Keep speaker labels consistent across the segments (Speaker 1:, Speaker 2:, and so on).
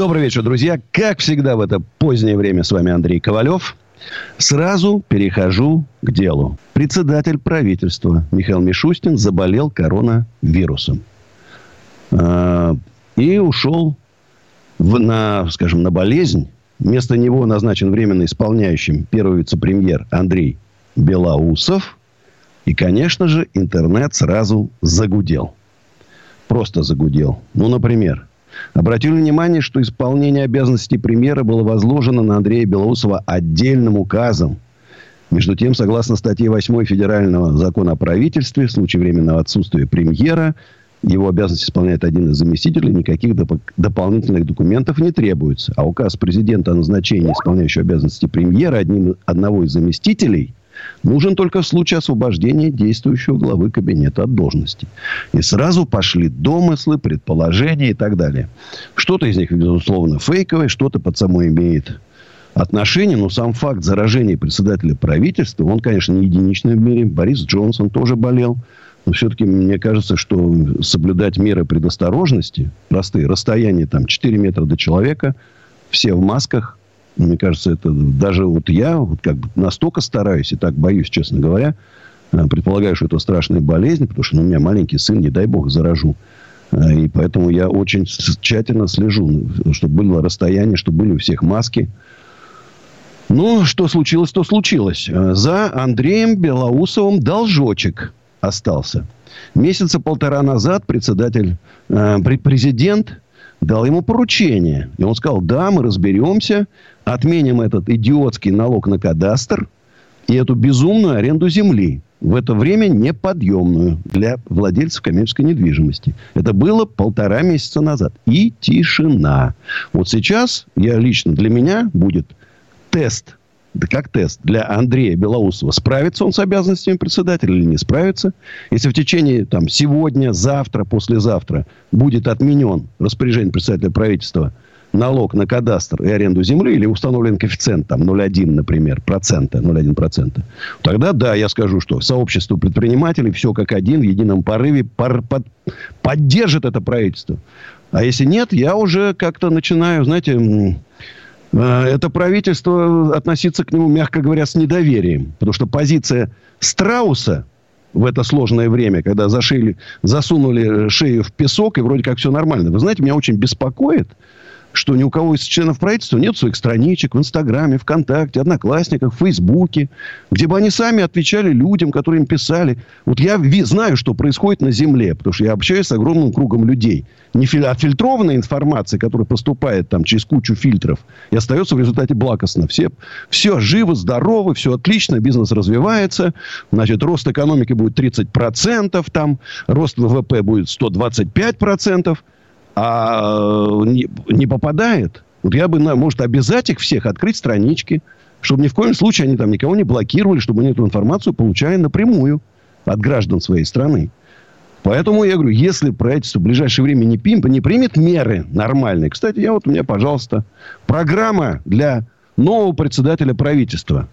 Speaker 1: Добрый вечер, друзья. Как всегда в это позднее время с вами Андрей Ковалев. Сразу перехожу к делу. Председатель правительства Михаил Мишустин заболел коронавирусом. А, и ушел в, на, скажем, на болезнь. Вместо него назначен временно исполняющим первый вице-премьер Андрей Белоусов. И, конечно же, интернет сразу загудел. Просто загудел. Ну, например, Обратили внимание, что исполнение обязанностей премьера было возложено на Андрея Белоусова отдельным указом. Между тем, согласно статье 8 Федерального закона о правительстве, в случае временного отсутствия премьера, его обязанности исполняет один из заместителей, никаких доп- дополнительных документов не требуется. А указ президента о назначении исполняющего обязанности премьера одним, одного из заместителей нужен только в случае освобождения действующего главы кабинета от должности. И сразу пошли домыслы, предположения и так далее. Что-то из них, безусловно, фейковое, что-то под само имеет отношение, но сам факт заражения председателя правительства, он, конечно, не единичный в мире. Борис Джонсон тоже болел. Но все-таки мне кажется, что соблюдать меры предосторожности, простые, расстояние там 4 метра до человека, все в масках, мне кажется, это даже вот я вот как бы настолько стараюсь и так боюсь, честно говоря, э, предполагаю, что это страшная болезнь, потому что ну, у меня маленький сын, не дай бог, заражу. Э, и поэтому я очень тщательно слежу, чтобы было расстояние, чтобы были у всех маски. Ну, что случилось, то случилось. Э, за Андреем Белоусовым должочек остался. Месяца полтора назад председатель, э, президент дал ему поручение. И он сказал, да, мы разберемся, отменим этот идиотский налог на кадастр и эту безумную аренду земли. В это время неподъемную для владельцев коммерческой недвижимости. Это было полтора месяца назад. И тишина. Вот сейчас я лично, для меня будет тест да как тест для Андрея Белоусова. Справится он с обязанностями председателя или не справится? Если в течение там, сегодня, завтра, послезавтра будет отменен распоряжение председателя правительства налог на кадастр и аренду земли или установлен коэффициент там 0,1, например, процента, 0,1 процента, тогда да, я скажу, что сообщество предпринимателей все как один в едином порыве пор, под, поддержит это правительство. А если нет, я уже как-то начинаю, знаете, Э, это правительство относиться к нему, мягко говоря, с недоверием. Потому что позиция Страуса в это сложное время, когда зашили, засунули шею в песок, и вроде как все нормально. Вы знаете, меня очень беспокоит, что ни у кого из членов правительства нет своих страничек в Инстаграме, ВКонтакте, Одноклассниках, Фейсбуке, где бы они сами отвечали людям, которые им писали. Вот я знаю, что происходит на Земле, потому что я общаюсь с огромным кругом людей. Не фильтрованная информация, которая поступает там через кучу фильтров, и остается в результате благостно. Все, все живо, здорово, все отлично, бизнес развивается, значит, рост экономики будет 30%, там, рост ВВП будет 125%, а не, не попадает. Вот я бы, может, обязать их всех открыть странички, чтобы ни в коем случае они там никого не блокировали, чтобы они эту информацию получали напрямую от граждан своей страны. Поэтому я говорю, если правительство в ближайшее время не, пим, не примет меры нормальные. Кстати, я вот у меня, пожалуйста, программа для нового председателя правительства.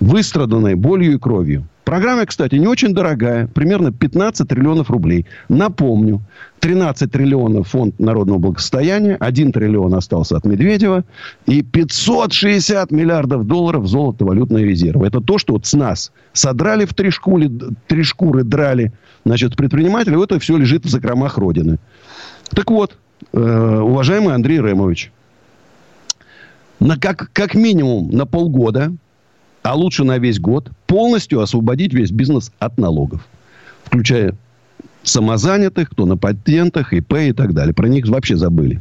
Speaker 1: Выстраданная болью и кровью. Программа, кстати, не очень дорогая. Примерно 15 триллионов рублей. Напомню, 13 триллионов фонд народного благосостояния, 1 триллион остался от Медведева, и 560 миллиардов долларов золото-валютные резервы. Это то, что вот с нас содрали в три шкуры, три шкуры драли, значит, предприниматели, это все лежит в закромах Родины. Так вот, э, уважаемый Андрей Ремович, на как, как минимум на полгода а лучше на весь год, полностью освободить весь бизнес от налогов. Включая самозанятых, кто на патентах, ИП и так далее. Про них вообще забыли.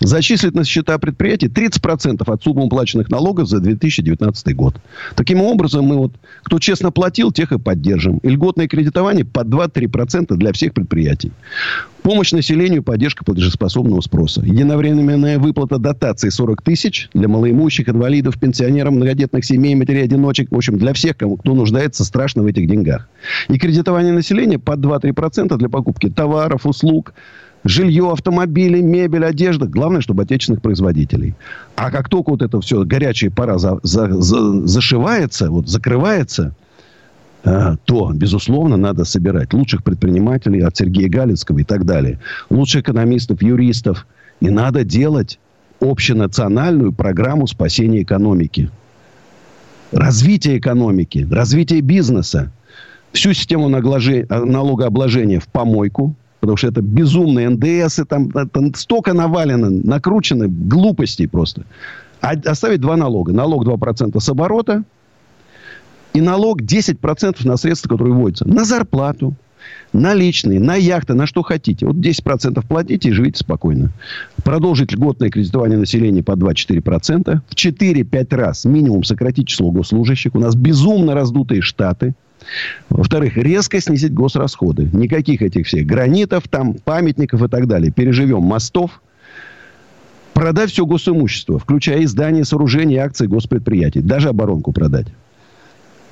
Speaker 1: Зачислить на счета предприятий 30% от суммы уплаченных налогов за 2019 год. Таким образом, мы вот, кто честно платил, тех и поддержим. И льготное кредитование по 2-3% для всех предприятий. Помощь населению, поддержка платежеспособного спроса. Единовременная выплата дотаций 40 тысяч для малоимущих, инвалидов, пенсионеров, многодетных семей, матерей-одиночек. В общем, для всех, кому, кто нуждается страшно в этих деньгах. И кредитование населения по 2-3% для покупки товаров, услуг, жилье, автомобили, мебель, одежда. Главное, чтобы отечественных производителей. А как только вот это все горячая пора за, за, за, зашивается, вот закрывается, э, то, безусловно, надо собирать лучших предпринимателей от Сергея Галицкого и так далее. Лучших экономистов, юристов. И надо делать общенациональную программу спасения экономики. Развитие экономики, развитие бизнеса. Всю систему налогообложения в помойку – Потому что это безумные НДС, и там, там столько навалено, накручено глупостей просто. А оставить два налога. Налог 2% с оборота и налог 10% на средства, которые вводятся. На зарплату, на личные, на яхты, на что хотите. Вот 10% платите и живите спокойно. Продолжить льготное кредитование населения по 2-4%. В 4-5 раз минимум сократить число госслужащих. У нас безумно раздутые штаты. Во-вторых, резко снизить госрасходы. Никаких этих всех гранитов, там, памятников и так далее. Переживем мостов. Продать все госимущество, включая издание, сооружения, акции госпредприятий. Даже оборонку продать.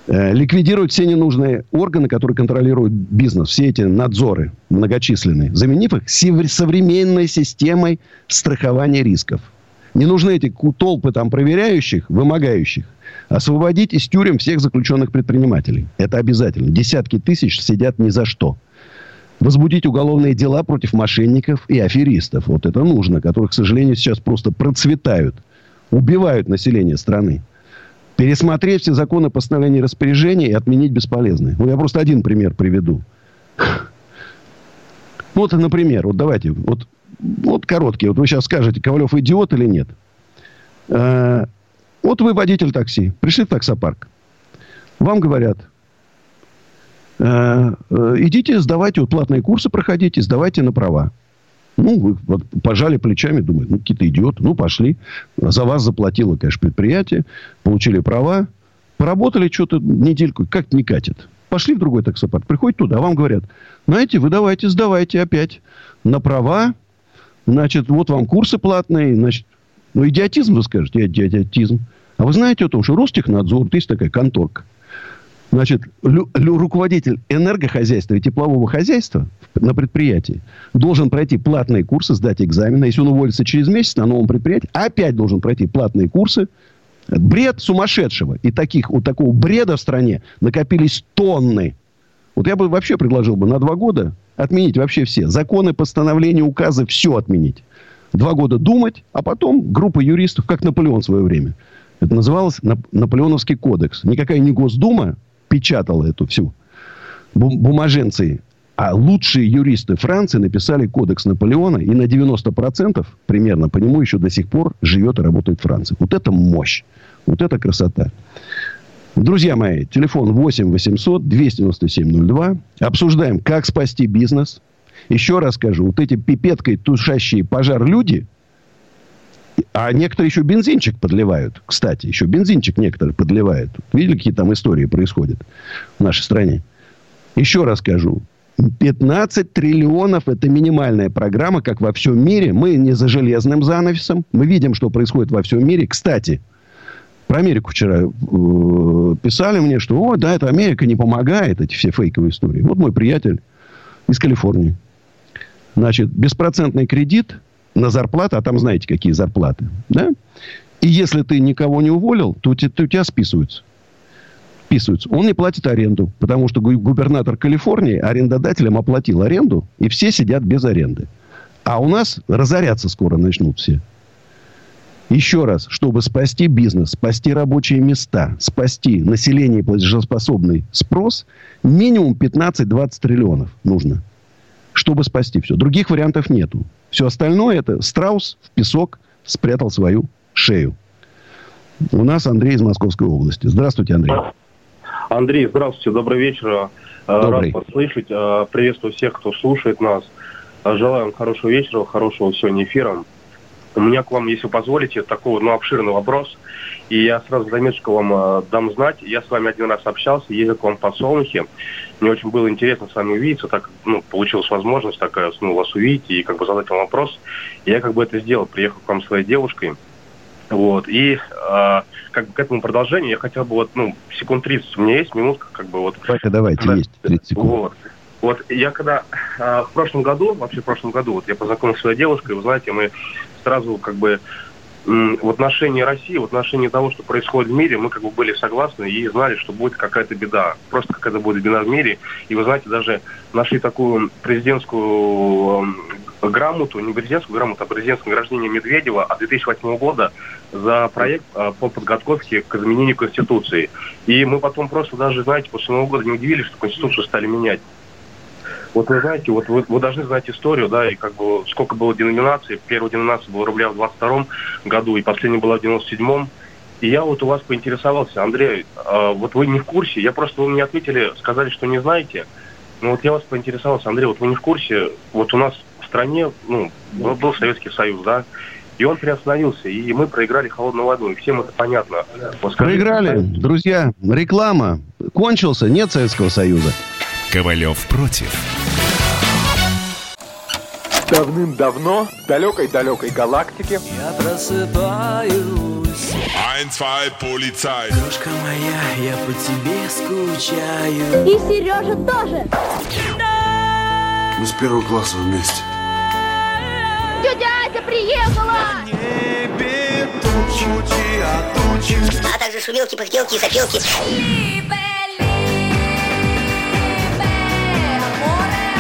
Speaker 1: Э, ликвидировать все ненужные органы, которые контролируют бизнес. Все эти надзоры многочисленные. Заменив их современной системой страхования рисков. Не нужны эти толпы там проверяющих, вымогающих. Освободить из тюрем всех заключенных предпринимателей. Это обязательно. Десятки тысяч сидят ни за что. Возбудить уголовные дела против мошенников и аферистов. Вот это нужно, которые, к сожалению, сейчас просто процветают. Убивают население страны. Пересмотреть все законы постановления и распоряжения и отменить бесполезные. Ну, я просто один пример приведу. Вот, например, вот давайте, вот, вот короткий. Вот вы сейчас скажете, Ковалев идиот или нет. Вот вы водитель такси, пришли в таксопарк. Вам говорят, э, э, идите, сдавайте, вот платные курсы проходите, сдавайте на права. Ну, вы вот, пожали плечами, думают, ну, какие-то идиоты. Ну, пошли. За вас заплатило, конечно, предприятие. Получили права. Поработали что-то недельку. Как не катит. Пошли в другой таксопарк. Приходят туда. А вам говорят, знаете, вы давайте, сдавайте опять на права. Значит, вот вам курсы платные. Значит, ну, идиотизм, вы скажете, идиотизм. А вы знаете о том, что Ростехнадзор, вот есть такая конторка, Значит, лю, руководитель энергохозяйства и теплового хозяйства на предприятии должен пройти платные курсы, сдать экзамены. Если он уволится через месяц на новом предприятии, опять должен пройти платные курсы. Бред сумасшедшего. И таких, у такого бреда в стране накопились тонны. Вот я бы вообще предложил бы на два года отменить вообще все. Законы, постановления, указы, все отменить два года думать, а потом группа юристов, как Наполеон в свое время. Это называлось Наполеоновский кодекс. Никакая не Госдума печатала эту всю бумаженцы. А лучшие юристы Франции написали кодекс Наполеона, и на 90% примерно по нему еще до сих пор живет и работает Франция. Вот это мощь. Вот это красота. Друзья мои, телефон 8 800 297 02. Обсуждаем, как спасти бизнес, еще раз скажу, вот эти пипеткой тушащие пожар люди, а некоторые еще бензинчик подливают. Кстати, еще бензинчик некоторые подливают. Видели, какие там истории происходят в нашей стране? Еще раз скажу. 15 триллионов – это минимальная программа, как во всем мире. Мы не за железным занавесом. Мы видим, что происходит во всем мире. Кстати, про Америку вчера э, писали мне, что, о, да, это Америка не помогает, эти все фейковые истории. Вот мой приятель из Калифорнии. Значит, беспроцентный кредит на зарплату, а там знаете, какие зарплаты, да? И если ты никого не уволил, то, у тебя списываются. Списываются. Он не платит аренду, потому что губернатор Калифорнии арендодателям оплатил аренду, и все сидят без аренды. А у нас разоряться скоро начнут все. Еще раз, чтобы спасти бизнес, спасти рабочие места, спасти население платежеспособный спрос, минимум 15-20 триллионов нужно чтобы спасти все. Других вариантов нету. Все остальное это страус в песок спрятал свою шею. У нас Андрей из Московской области. Здравствуйте, Андрей.
Speaker 2: Андрей, здравствуйте, добрый вечер. Э, добрый. Рад вас слышать. Э, приветствую всех, кто слушает нас. Э, желаю вам хорошего вечера, хорошего сегодня эфира. У меня к вам, если позволите, такой ну, обширный вопрос. И я сразу заметочку вам э, дам знать. Я с вами один раз общался, ездил к вам по Солнухе. Мне очень было интересно с вами увидеться, так ну, получилась возможность такая, ну, вас увидеть и как бы задать вам вопрос. И я как бы это сделал, приехал к вам своей девушкой. Вот. И э, как бы к этому продолжению я хотел бы вот, ну, секунд 30, у меня есть минутка, как бы вот.
Speaker 1: Давайте, давайте, когда, есть 30 секунд.
Speaker 2: Вот. Вот я когда э, в прошлом году, вообще в прошлом году, вот я познакомился с своей девушкой, вы знаете, мы сразу как бы в отношении России, в отношении того, что происходит в мире, мы как бы были согласны и знали, что будет какая-то беда. Просто какая-то будет беда в мире. И вы знаете, даже нашли такую президентскую грамоту, не президентскую грамоту, а президентское награждение Медведева от 2008 года за проект а, по подготовке к изменению Конституции. И мы потом просто даже, знаете, после Нового года не удивились, что Конституцию стали менять. Вот вы знаете, вот вы, вы должны знать историю, да, и как бы сколько было деноминаций. Первая деноминация была рубля в 22 году, и последняя была в 97-м. И я вот у вас поинтересовался, Андрей, э, вот вы не в курсе, я просто, вы мне ответили, сказали, что не знаете. Но вот я вас поинтересовался, Андрей, вот вы не в курсе, вот у нас в стране, ну, был, был Советский Союз, да, и он приостановился, и мы проиграли холодную войну, и всем это понятно.
Speaker 1: Вот скажите, проиграли, друзья, реклама, кончился, нет Советского Союза.
Speaker 3: Ковалев против.
Speaker 4: Давным-давно в далекой-далекой галактике.
Speaker 5: Я просыпаюсь.
Speaker 6: Ein, zwei, полицай
Speaker 5: Крошка моя, я по тебе скучаю.
Speaker 7: И Сережа тоже.
Speaker 8: Мы с первого класса вместе.
Speaker 7: Тетя Ася приехала!
Speaker 9: Небе тучи, а тучи.
Speaker 10: А также шумелки, пыхтелки и запелки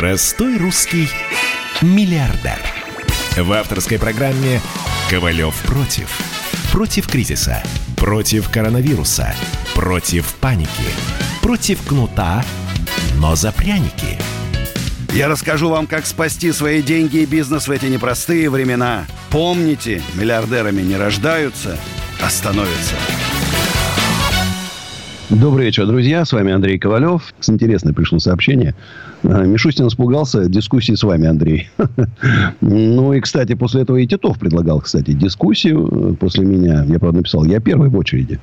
Speaker 3: Простой русский миллиардер. В авторской программе «Ковалев против». Против кризиса, против коронавируса, против паники, против кнута, но за пряники.
Speaker 11: Я расскажу вам, как спасти свои деньги и бизнес в эти непростые времена. Помните, миллиардерами не рождаются, а становятся.
Speaker 1: Добрый вечер, друзья. С вами Андрей Ковалев. С интересное пришло сообщение. А, Мишустин испугался дискуссии с вами, Андрей. Ну и, кстати, после этого и Титов предлагал, кстати, дискуссию после меня. Я, правда, написал, я первый в очереди.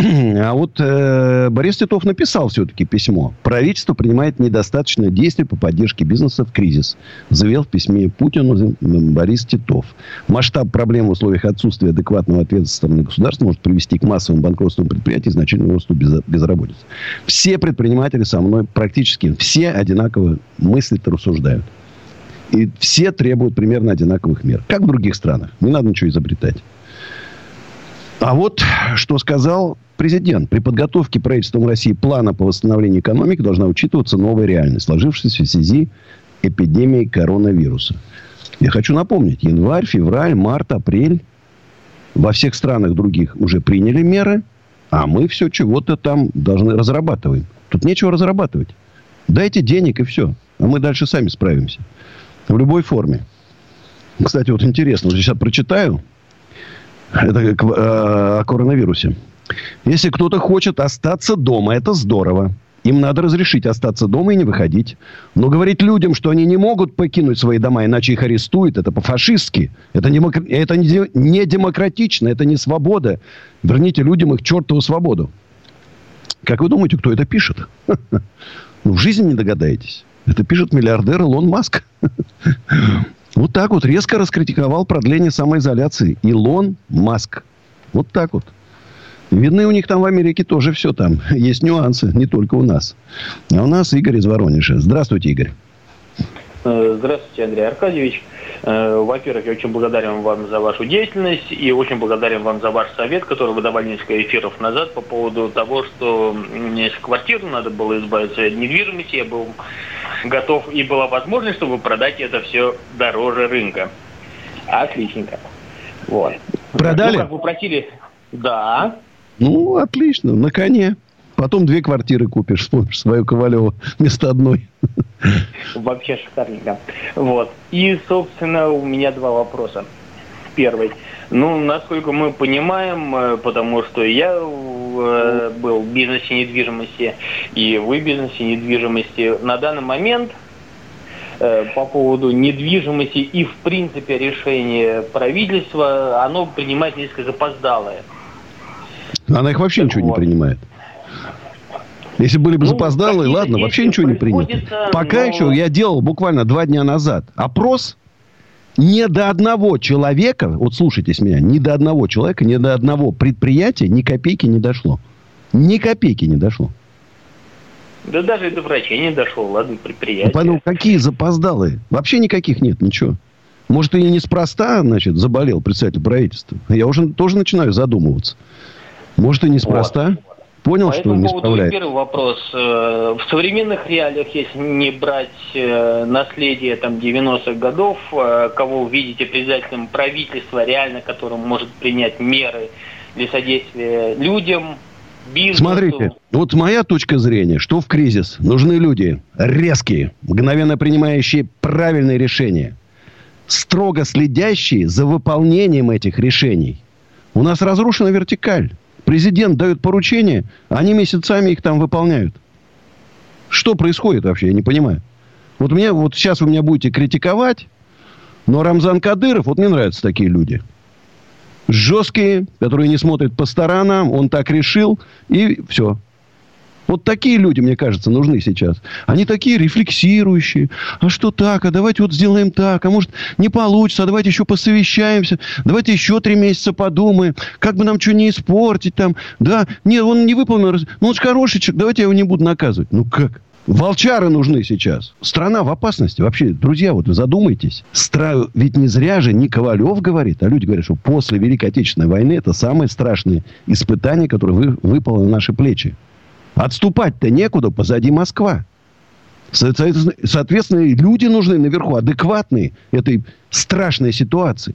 Speaker 1: А вот э, Борис Титов написал все-таки письмо. Правительство принимает недостаточно действий по поддержке бизнеса в кризис. Заявил в письме Путину Борис Титов. Масштаб проблем в условиях отсутствия адекватного ответа со стороны государства может привести к массовым банкротствам предприятий и значительному росту безработицы. Все предприниматели со мной практически все одинаково мыслят и рассуждают. И все требуют примерно одинаковых мер. Как в других странах. Не надо ничего изобретать. А вот что сказал президент. При подготовке правительством России плана по восстановлению экономики должна учитываться новая реальность, сложившаяся в связи эпидемией коронавируса. Я хочу напомнить, январь, февраль, март, апрель во всех странах других уже приняли меры, а мы все чего-то там должны разрабатываем. Тут нечего разрабатывать. Дайте денег и все. А мы дальше сами справимся. В любой форме. Кстати, вот интересно, вот сейчас прочитаю. Это э, о коронавирусе. Если кто-то хочет остаться дома, это здорово. Им надо разрешить остаться дома и не выходить. Но говорить людям, что они не могут покинуть свои дома, иначе их арестуют, это по-фашистски. Это, не, это не демократично, это не свобода. Верните людям их чертову свободу. Как вы думаете, кто это пишет? Ну, в жизни не догадаетесь. Это пишет миллиардер Илон Маск. Вот так вот резко раскритиковал продление самоизоляции. Илон Маск. Вот так вот. Видны у них там в Америке тоже все там. Есть нюансы, не только у нас. А у нас Игорь из Воронежа. Здравствуйте, Игорь.
Speaker 12: Э, здравствуйте, Андрей Аркадьевич. Э, во-первых, я очень благодарен вам за вашу деятельность и очень благодарен вам за ваш совет, который вы давали несколько эфиров назад по поводу того, что мне из квартиры надо было избавиться от недвижимости. Я был готов и была возможность, чтобы продать это все дороже рынка. Отличненько. Вот.
Speaker 1: Продали?
Speaker 12: Ну, как вы просили, да.
Speaker 1: Ну, отлично, на коне. Потом две квартиры купишь, вспомнишь свою Ковалеву вместо одной.
Speaker 12: Вообще шикарненько. Вот. И, собственно, у меня два вопроса. Первый. Ну, насколько мы понимаем, э, потому что я э, был в бизнесе недвижимости, и вы в бизнесе недвижимости, на данный момент э, по поводу недвижимости и, в принципе, решение правительства, оно принимает несколько запоздалое.
Speaker 1: Она их вообще ничего не принимает. Если были бы
Speaker 12: Ну,
Speaker 1: запоздалые, ладно, вообще ничего не принято. Пока
Speaker 12: но-
Speaker 1: еще я делал буквально два дня назад опрос. Ни до одного человека, вот слушайтесь меня, ни до одного человека, ни до одного предприятия ни копейки не дошло. Ни копейки не дошло.
Speaker 12: Да даже и до врачей не дошел, ладно, предприятие.
Speaker 1: Ну, какие запоздалые? Вообще никаких нет, ничего. Может, и неспроста, значит, заболел представитель правительства. Я уже тоже начинаю задумываться. Может, и неспроста. Понял,
Speaker 12: По
Speaker 1: что
Speaker 12: этому
Speaker 1: не
Speaker 12: поводу первый вопрос. Э, В современных реалиях, если не брать э, наследие там 90-х годов, э, кого вы видите председателем правительства, реально которым может принять меры для содействия людям, бизнесу?
Speaker 1: Смотрите, вот моя точка зрения, что в кризис нужны люди резкие, мгновенно принимающие правильные решения, строго следящие за выполнением этих решений. У нас разрушена вертикаль. Президент дает поручения, они месяцами их там выполняют. Что происходит вообще, я не понимаю. Вот мне, вот сейчас вы меня будете критиковать, но Рамзан Кадыров, вот мне нравятся такие люди. Жесткие, которые не смотрят по сторонам, он так решил, и все. Вот такие люди, мне кажется, нужны сейчас. Они такие рефлексирующие. А что так? А давайте вот сделаем так. А может, не получится. А давайте еще посовещаемся. Давайте еще три месяца подумаем. Как бы нам что не испортить там. Да, нет, он не выполнил. Ну, он же хороший человек. Давайте я его не буду наказывать. Ну, как? Волчары нужны сейчас. Страна в опасности. Вообще, друзья, вот задумайтесь. Стра... Ведь не зря же не Ковалев говорит, а люди говорят, что после Великой Отечественной войны это самое страшное испытание, которое вы... выпало на наши плечи. Отступать-то некуда, позади Москва. Соответственно, люди нужны наверху, адекватные этой страшной ситуации.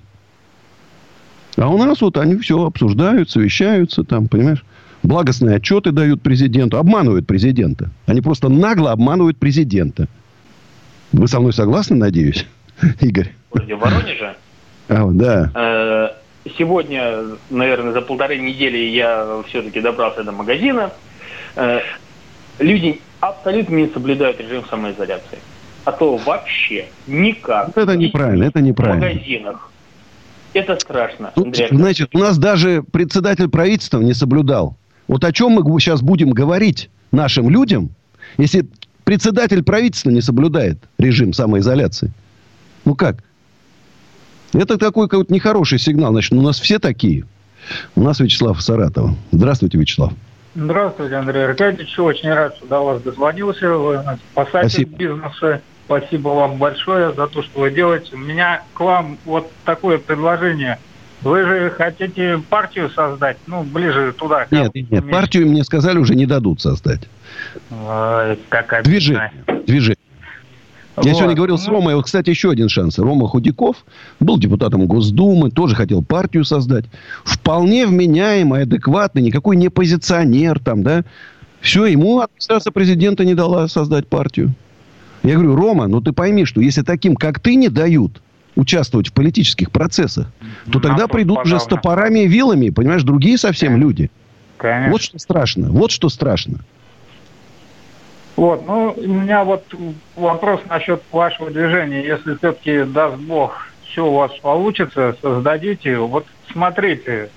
Speaker 1: А у нас вот они все обсуждают, совещаются, там, понимаешь, благостные отчеты дают президенту, обманывают президента. Они просто нагло обманывают президента. Вы со мной согласны, надеюсь, Игорь?
Speaker 12: В Воронеже.
Speaker 1: А, да.
Speaker 12: Э, Сегодня, наверное, за полторы недели я все-таки добрался до магазина. Э, Люди абсолютно не соблюдают режим самоизоляции. А то вообще никак.
Speaker 1: Это неправильно, это
Speaker 12: В
Speaker 1: неправильно.
Speaker 12: магазинах. Это страшно,
Speaker 1: Тут,
Speaker 12: Андрей
Speaker 1: значит, у нас даже председатель правительства не соблюдал. Вот о чем мы сейчас будем говорить нашим людям, если председатель правительства не соблюдает режим самоизоляции? Ну как? Это такой какой-то нехороший сигнал. Значит, у нас все такие. У нас Вячеслав Саратова. Здравствуйте, Вячеслав.
Speaker 13: Здравствуйте, Андрей Аркадьевич. Очень рад, что до вас дозвонился. Вы спасатель
Speaker 1: Спасибо.
Speaker 13: бизнеса. Спасибо вам большое за то, что вы делаете. У меня к вам вот такое предложение. Вы же хотите партию создать, ну, ближе туда.
Speaker 1: Нет, нет, нет, партию мне сказали уже не дадут создать.
Speaker 13: Ой, как обидно.
Speaker 1: Движение. Движение. Я
Speaker 13: Вот.
Speaker 1: сегодня говорил с
Speaker 13: Ну,
Speaker 1: Ромой, вот, кстати, еще один шанс. Рома Худяков был депутатом Госдумы, тоже хотел партию создать. Вполне вменяемый, адекватный, никакой не позиционер там, да. Все, ему администрация президента не дала создать партию. Я говорю, Рома, ну ты пойми, что если таким, как ты, не дают участвовать в политических процессах, то тогда придут уже с топорами и вилами, понимаешь, другие совсем люди.
Speaker 13: Конечно.
Speaker 1: Вот что страшно, вот что страшно.
Speaker 13: Вот, ну, у меня вот вопрос насчет вашего движения. Если все-таки, даст Бог, все у вас получится, создадите. Вот смотрите,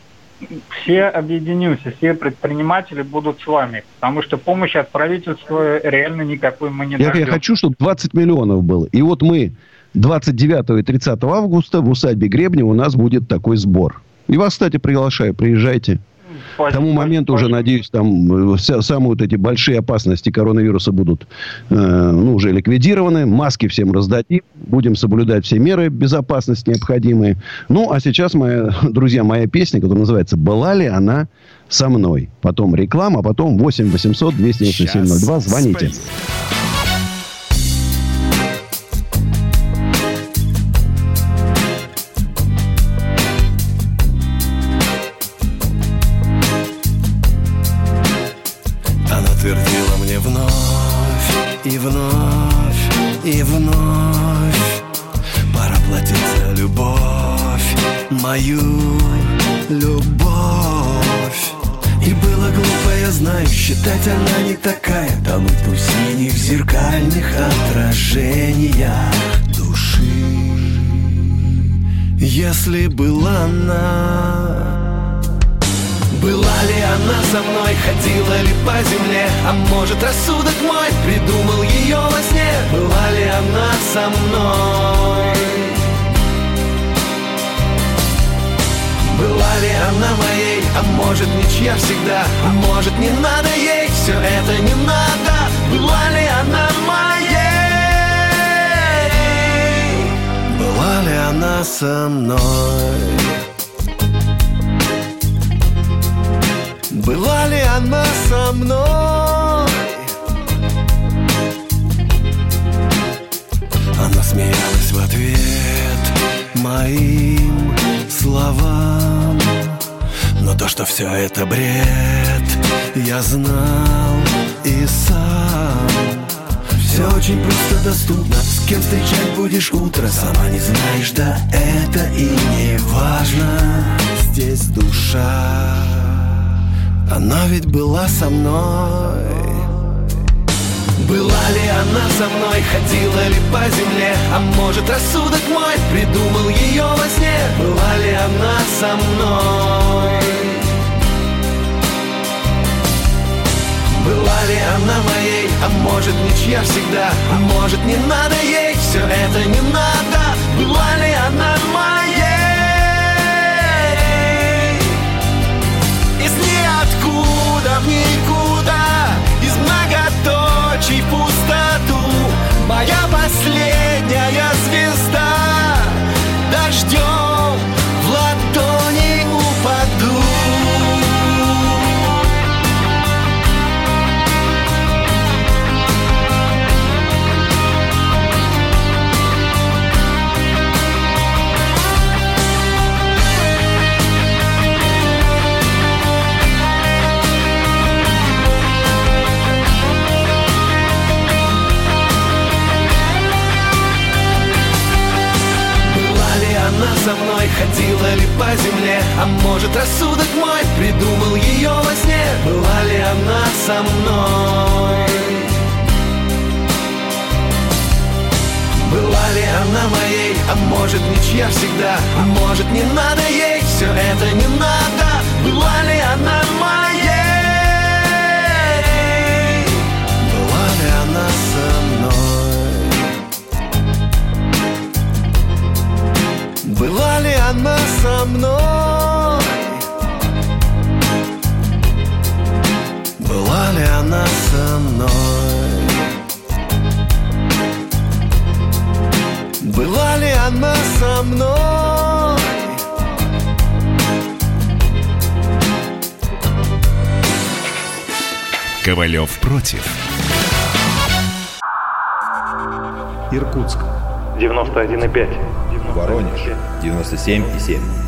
Speaker 13: все объединимся, все предприниматели будут с вами. Потому что помощи от правительства реально никакой мы не
Speaker 1: Я, я хочу, чтобы 20 миллионов было. И вот мы 29 и 30 августа в усадьбе Гребнева у нас будет такой сбор. И вас, кстати, приглашаю, приезжайте. К тому моменту уже, надеюсь, там э, вся- самые вот эти большие опасности коронавируса будут э, ну, уже ликвидированы. Маски всем раздадим. Будем соблюдать все меры безопасности необходимые. Ну, а сейчас, моя, друзья, моя песня, которая называется «Была ли она со мной?» Потом реклама, а потом 8 800 297 02. Звоните.
Speaker 14: твердила мою любовь. И было глупо, я знаю, считать она не такая. Тонуть у синих зеркальных отражениях души. Если была она была ли она со мной, ходила ли по земле? А может рассудок мой придумал ее во сне? Была ли она со мной ли она моей, а может ничья всегда А может не надо ей, все это не надо. Была ли она моей? Была ли она со мной? Была ли она со мной? Она смеялась в ответ моим словам Но то, что все это бред, я знал и сам. Все очень просто доступно. С кем встречать будешь утро Сама не знаешь, да это и не важно. Здесь душа она ведь была со мной. Была ли она со мной, ходила ли по земле? А может рассудок мой придумал ее во сне? Была ли она со мной Была ли она моей, а может ничья всегда? А может не надо ей, все это не надо. Была ли она моей? Откуда в никуда Из многоточий в пустоту. Моя последняя ходила ли по земле. А может рассудок мой придумал ее во сне? Была ли она со мной? Была ли она моей, а может ничья всегда? А может не надо ей, все это не надо. Была ли она со мной? Была ли она со мной? Была ли она со мной?
Speaker 3: Ковалев против.
Speaker 15: Иркутск.
Speaker 16: 91,5.
Speaker 15: Воронеж. 97,7.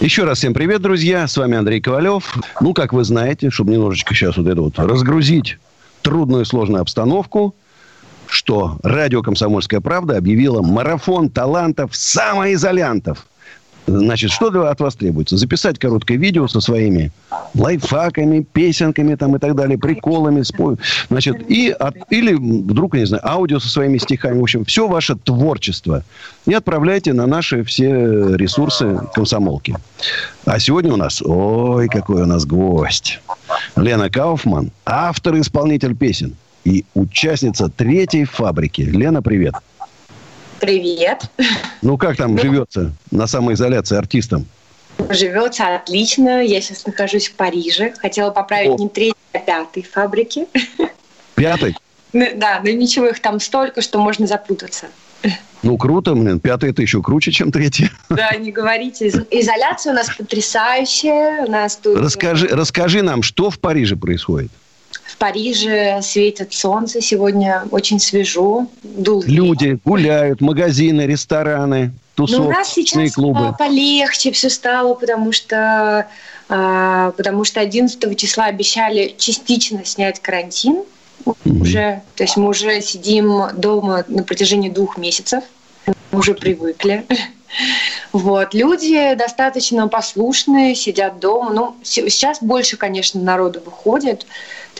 Speaker 1: Еще раз всем привет, друзья. С вами Андрей Ковалев. Ну, как вы знаете, чтобы немножечко сейчас вот это вот разгрузить трудную и сложную обстановку, что радио «Комсомольская правда» объявила марафон талантов самоизолянтов. Значит, что от вас требуется? Записать короткое видео со своими лайфхаками, песенками там и так далее, приколами. Спо... Значит, и от... или вдруг, я не знаю, аудио со своими стихами. В общем, все ваше творчество. И отправляйте на наши все ресурсы комсомолки. А сегодня у нас, ой, какой у нас гость. Лена Кауфман, автор и исполнитель песен. И участница третьей фабрики. Лена, привет.
Speaker 17: Привет.
Speaker 1: Ну, как там ну, живется на самоизоляции артистам?
Speaker 17: Живется отлично. Я сейчас нахожусь в Париже. Хотела поправить О. не третьей, а пятой фабрики.
Speaker 1: Пятой?
Speaker 17: Да, но ничего, их там столько, что можно запутаться.
Speaker 1: Ну, круто, блин. Пятая это еще круче, чем третья.
Speaker 17: Да, не говорите. Изоляция у нас потрясающая. У нас тут...
Speaker 1: Расскажи, расскажи нам, что в Париже происходит?
Speaker 17: В Париже светит солнце сегодня, очень свежо. Дул
Speaker 1: Люди гуляют, магазины, рестораны, тусовки,
Speaker 17: Но у нас сейчас
Speaker 1: клубы.
Speaker 17: полегче все стало, потому что, а, потому что 11 числа обещали частично снять карантин. Mm-hmm. Уже, то есть мы уже сидим дома на протяжении двух месяцев. Мы уже привыкли. Вот. Люди достаточно послушные, сидят дома. Ну, сейчас больше, конечно, народу выходит.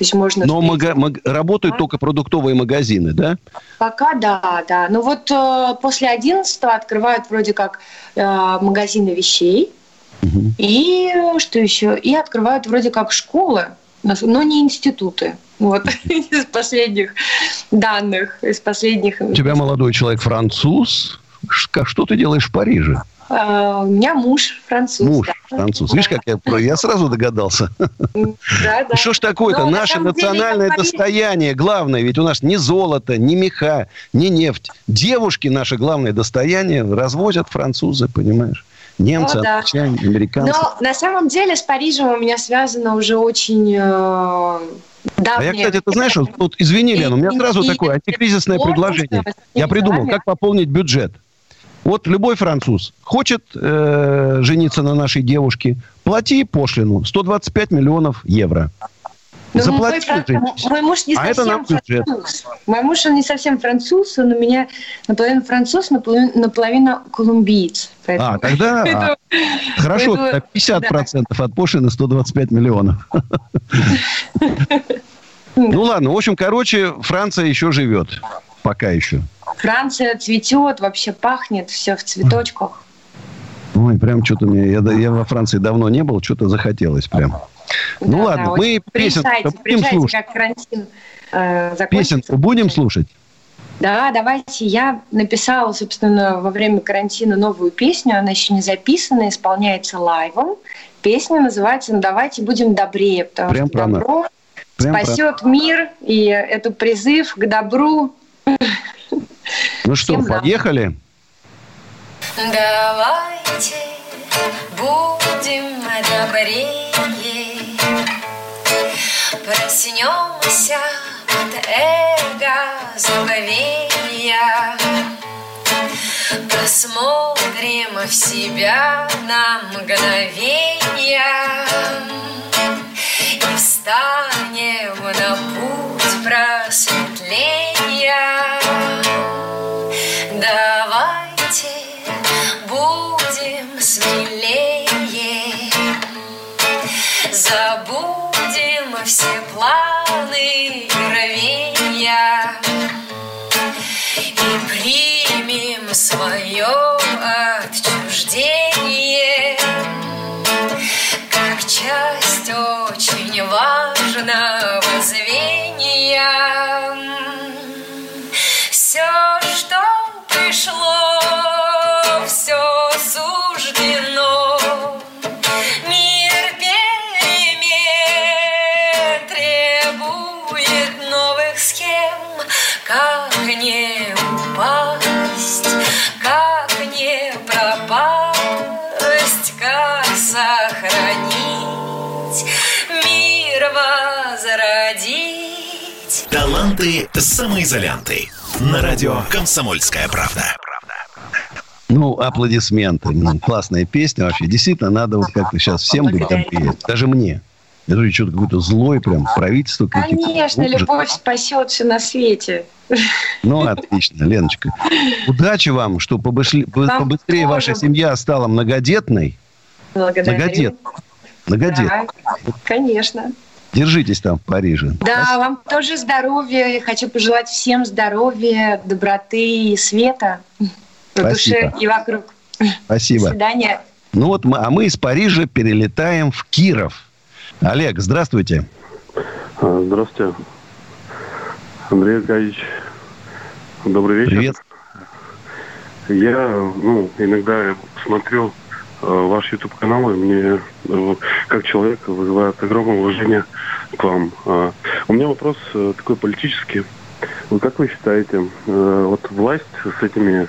Speaker 17: То есть можно...
Speaker 1: Но мага- маг- работают только продуктовые магазины, да?
Speaker 17: Пока да, да. Но вот э, после 11 открывают вроде как э, магазины вещей. Угу. И что еще? И открывают вроде как школы, но не институты. Вот из последних данных, из последних...
Speaker 1: У тебя молодой человек француз. Что ты делаешь в Париже?
Speaker 17: Uh, у меня муж француз.
Speaker 1: Муж да. француз. Видишь, как я, я сразу догадался.
Speaker 17: Да, да.
Speaker 1: Что ж такое-то? Но, Наше на национальное деле, достояние главное. Ведь у нас ни золото, ни меха, ни нефть. Девушки наше главное достояние развозят французы, понимаешь? Немцы, О, да. американцы.
Speaker 17: Но на самом деле с Парижем у меня связано уже очень... Э...
Speaker 1: Да, а я, кстати, ты знаешь, вот, извини, Лена, у меня сразу такое антикризисное предложение. Я придумал, как пополнить бюджет. Вот любой француз хочет э, жениться на нашей девушке, плати пошлину 125 миллионов евро.
Speaker 17: Но ну, Заплати мой, мой муж не а совсем француз. Мой муж он не совсем француз, он у меня наполовину француз, наполовину, наполовину колумбиец.
Speaker 1: Поэтому... А, тогда хорошо, 50% от пошлины 125 миллионов. Ну ладно, в общем, короче, Франция еще живет. Пока еще.
Speaker 17: Франция цветет, вообще пахнет, все в цветочках.
Speaker 1: Ой, прям что-то мне... Я, я во Франции давно не был, что-то захотелось прям. Ну да, ладно, да, мы песенку будем слушать.
Speaker 17: как карантин э,
Speaker 1: Песенку будем слушать?
Speaker 17: Да, давайте. Я написала, собственно, во время карантина новую песню. Она еще не записана, исполняется лайвом. Песня называется «Ну давайте будем добрее», потому Прям что добро Прям спасет про... мир, и это призыв к добру
Speaker 1: ну что, Всем поехали?
Speaker 18: Давайте будем добрее, проснемся от эго забвения, посмотрим в себя на мгновение и встанем на путь просветления. Давайте будем смелее, забудем все планы и рвения и примем свое
Speaker 3: Таланты самоизолянты на радио «Комсомольская правда».
Speaker 1: Ну, аплодисменты. Ну, классная песня вообще. Действительно, надо вот как-то сейчас всем быть добрее. Даже мне. Это же что-то какое-то злое прям правительство. какие-то.
Speaker 17: Конечно,
Speaker 1: Ужас.
Speaker 17: любовь спасет все на свете.
Speaker 1: Ну, отлично, Леночка. Удачи вам, что побышли-
Speaker 17: Вам
Speaker 1: побыстрее
Speaker 17: тоже.
Speaker 1: ваша семья стала многодетной.
Speaker 17: Благодарю.
Speaker 1: Многодет. Многодет.
Speaker 17: Да, конечно.
Speaker 1: Держитесь там в Париже.
Speaker 17: Да, вам тоже здоровья. Я хочу пожелать всем здоровья, доброты и света в душе
Speaker 1: Спасибо.
Speaker 17: и вокруг.
Speaker 1: Спасибо.
Speaker 17: До свидания.
Speaker 1: Ну вот, мы, а мы из Парижа перелетаем в Киров. Олег, здравствуйте.
Speaker 19: А, Здравствуйте. Андрей Аркадьевич. Добрый вечер.
Speaker 1: Привет.
Speaker 19: Я ну, иногда смотрю э, ваш YouTube канал, и мне э, как человек вызывает огромное уважение к вам. А, у меня вопрос э, такой политический. Как вы считаете, э, вот власть с этими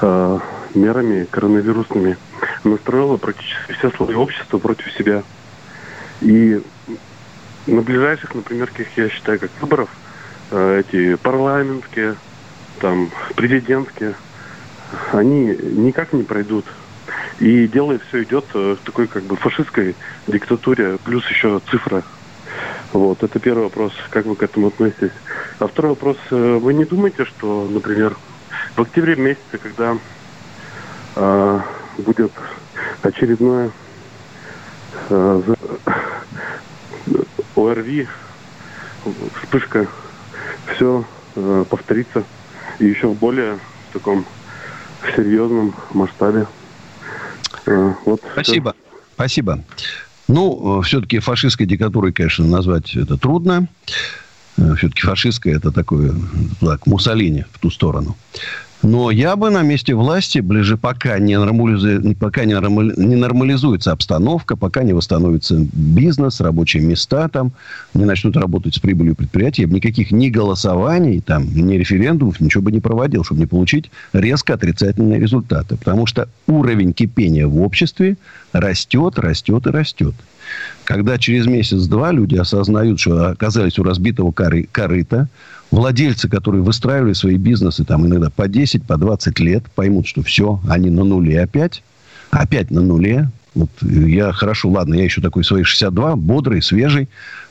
Speaker 19: э, мерами коронавирусными настроила практически все слои общества против себя? И на ближайших, например, каких я считаю, как выборов, эти парламентские, там, президентские, они никак не пройдут. И дело все идет э, в такой как бы фашистской диктатуре, плюс еще цифра. Вот, это первый вопрос, как вы к этому относитесь. А второй вопрос, э, вы не думаете, что, например, в октябре месяце, когда э, будет очередное э, за- ОРВИ, вспышка, все повторится и еще в более таком серьезном масштабе. Э, вот
Speaker 1: Спасибо. Спасибо. Ну, все-таки фашистской диктатурой, конечно, назвать это трудно. Все-таки фашистская это такое, так, Муссолини в ту сторону. Но я бы на месте власти, ближе пока не, пока не нормализуется обстановка, пока не восстановится бизнес, рабочие места там, не начнут работать с прибылью предприятия, я бы никаких ни голосований, там, ни референдумов, ничего бы не проводил, чтобы не получить резко отрицательные результаты. Потому что уровень кипения в обществе растет, растет и растет. Когда через месяц-два люди осознают, что оказались у разбитого коры- корыта, владельцы, которые выстраивали свои бизнесы там иногда по 10, по 20 лет, поймут, что все, они на нуле опять, опять на нуле. Вот я хорошо, ладно, я еще такой свои 62, бодрый, свежий.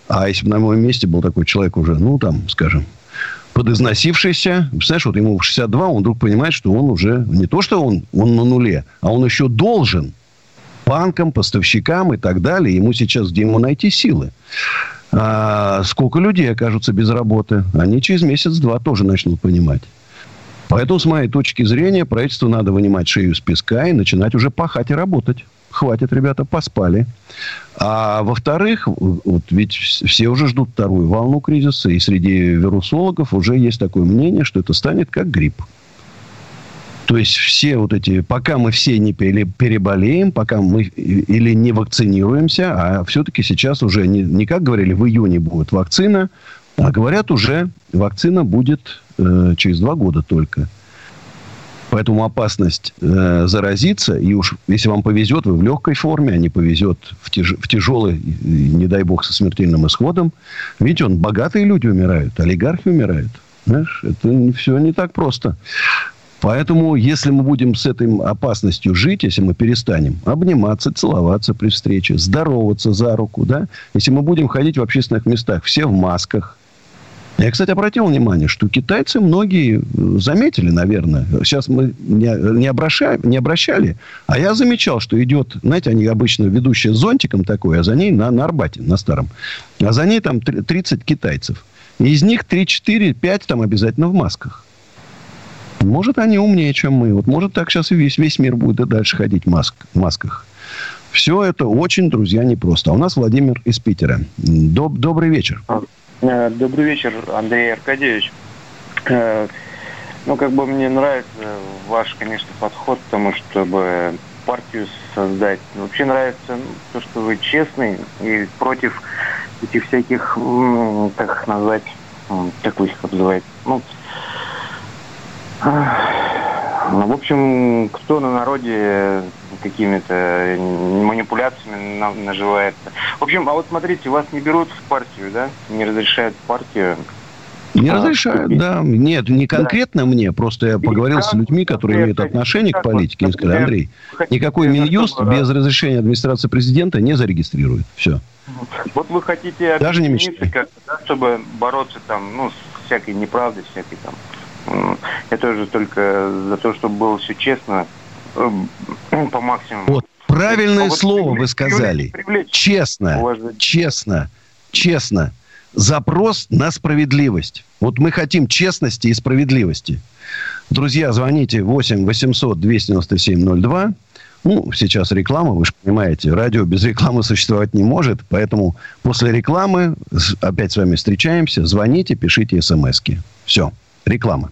Speaker 1: А если бы на моем месте был такой человек уже, ну, там, скажем, подизносившийся, представляешь, вот ему в 62, он вдруг понимает, что он уже, не то, что он, он на нуле, а он еще должен банкам, поставщикам и так далее. Ему сейчас, где ему найти силы? А сколько людей окажутся без работы? Они через месяц-два тоже начнут понимать. Поэтому, с моей точки зрения, правительству надо вынимать шею с песка и начинать уже пахать и работать. Хватит, ребята, поспали. А во-вторых, вот ведь все уже ждут вторую волну кризиса, и среди вирусологов уже есть такое мнение, что это станет как грипп. То есть все вот эти, пока мы все не пере- переболеем, пока мы или не вакцинируемся, а все-таки сейчас уже не, не как говорили, в июне будет вакцина, а говорят уже, вакцина будет э, через два года только. Поэтому опасность э, заразиться, и уж если вам повезет, вы в легкой форме, а не повезет в, тяж, в тяжелой, не дай бог, со смертельным исходом. Видите, он, богатые люди умирают, олигархи умирают. Знаешь, это все не так просто. Поэтому, если мы будем с этой опасностью жить, если мы перестанем обниматься, целоваться при встрече, здороваться за руку, да, если мы будем ходить в общественных местах, все в масках. Я, кстати, обратил внимание, что китайцы многие заметили, наверное. Сейчас мы не, обращали, не обращали, а я замечал, что идет, знаете, они обычно ведущие зонтиком такой, а за ней на, на Арбате, на старом. А за ней там 30 китайцев. И из них 3, 4, 5 там обязательно в масках. Может, они умнее, чем мы. Вот может, так сейчас и весь, весь мир будет и дальше ходить в маск, масках. Все это очень, друзья, непросто. А у нас Владимир из Питера. Доб, добрый вечер.
Speaker 20: Э, Добрый вечер, Андрей Аркадьевич. Э, Ну, как бы мне нравится ваш, конечно, подход к тому, чтобы партию создать. Вообще нравится ну, то, что вы честный и против этих всяких, как их назвать, как вы их обзываете, ну, ну, в общем, кто на народе какими-то манипуляциями на- наживается. В общем, а вот смотрите, вас не берут в партию, да? Не разрешают в партию.
Speaker 1: Не
Speaker 20: А,
Speaker 1: разрешают,
Speaker 20: купить.
Speaker 1: да. Нет, не конкретно мне, просто я поговорил с
Speaker 20: как
Speaker 1: людьми, которые имеют отношение к политике. Они сказали, Андрей, никакой Минюст
Speaker 20: да.
Speaker 1: без разрешения администрации президента не зарегистрирует. Все.
Speaker 20: Вот вы хотите
Speaker 1: Даже не
Speaker 20: как-то, да, чтобы бороться там, ну, с всякой неправдой, всякой там. Я тоже только за то, чтобы было все честно, эм, по максимуму.
Speaker 1: Вот правильное
Speaker 20: А вот
Speaker 1: слово
Speaker 20: привлечь-
Speaker 1: вы сказали.
Speaker 20: привлечь-
Speaker 1: Честно, честно, честно. Запрос на справедливость. Вот мы хотим честности и справедливости. Друзья, звоните 8 800 297 02. Ну, сейчас реклама, вы же понимаете, радио без рекламы существовать не может, поэтому после рекламы опять с вами встречаемся, звоните, пишите смски. Все, реклама.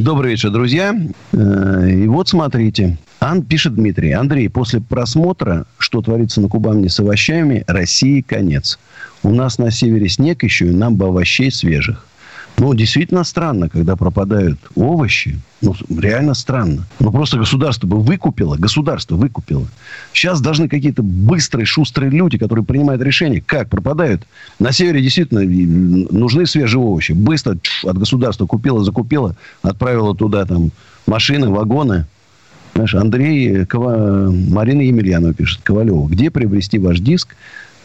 Speaker 1: Добрый вечер, друзья. Э, И вот смотрите. Ан пишет Дмитрий. Андрей, после просмотра, что творится на Кубани с овощами, России конец. У нас на севере снег еще, и нам бы овощей свежих. Ну, действительно странно, когда пропадают овощи. Ну, реально странно. Ну, просто государство бы выкупило. Государство выкупило. Сейчас должны какие-то быстрые, шустрые люди, которые принимают решения, как пропадают. На севере действительно нужны свежие овощи. Быстро от государства купила, закупила, отправила туда там машины, вагоны. Знаешь, Андрей, Кова... Марина Емельянова пишет, Ковалева, где приобрести ваш диск?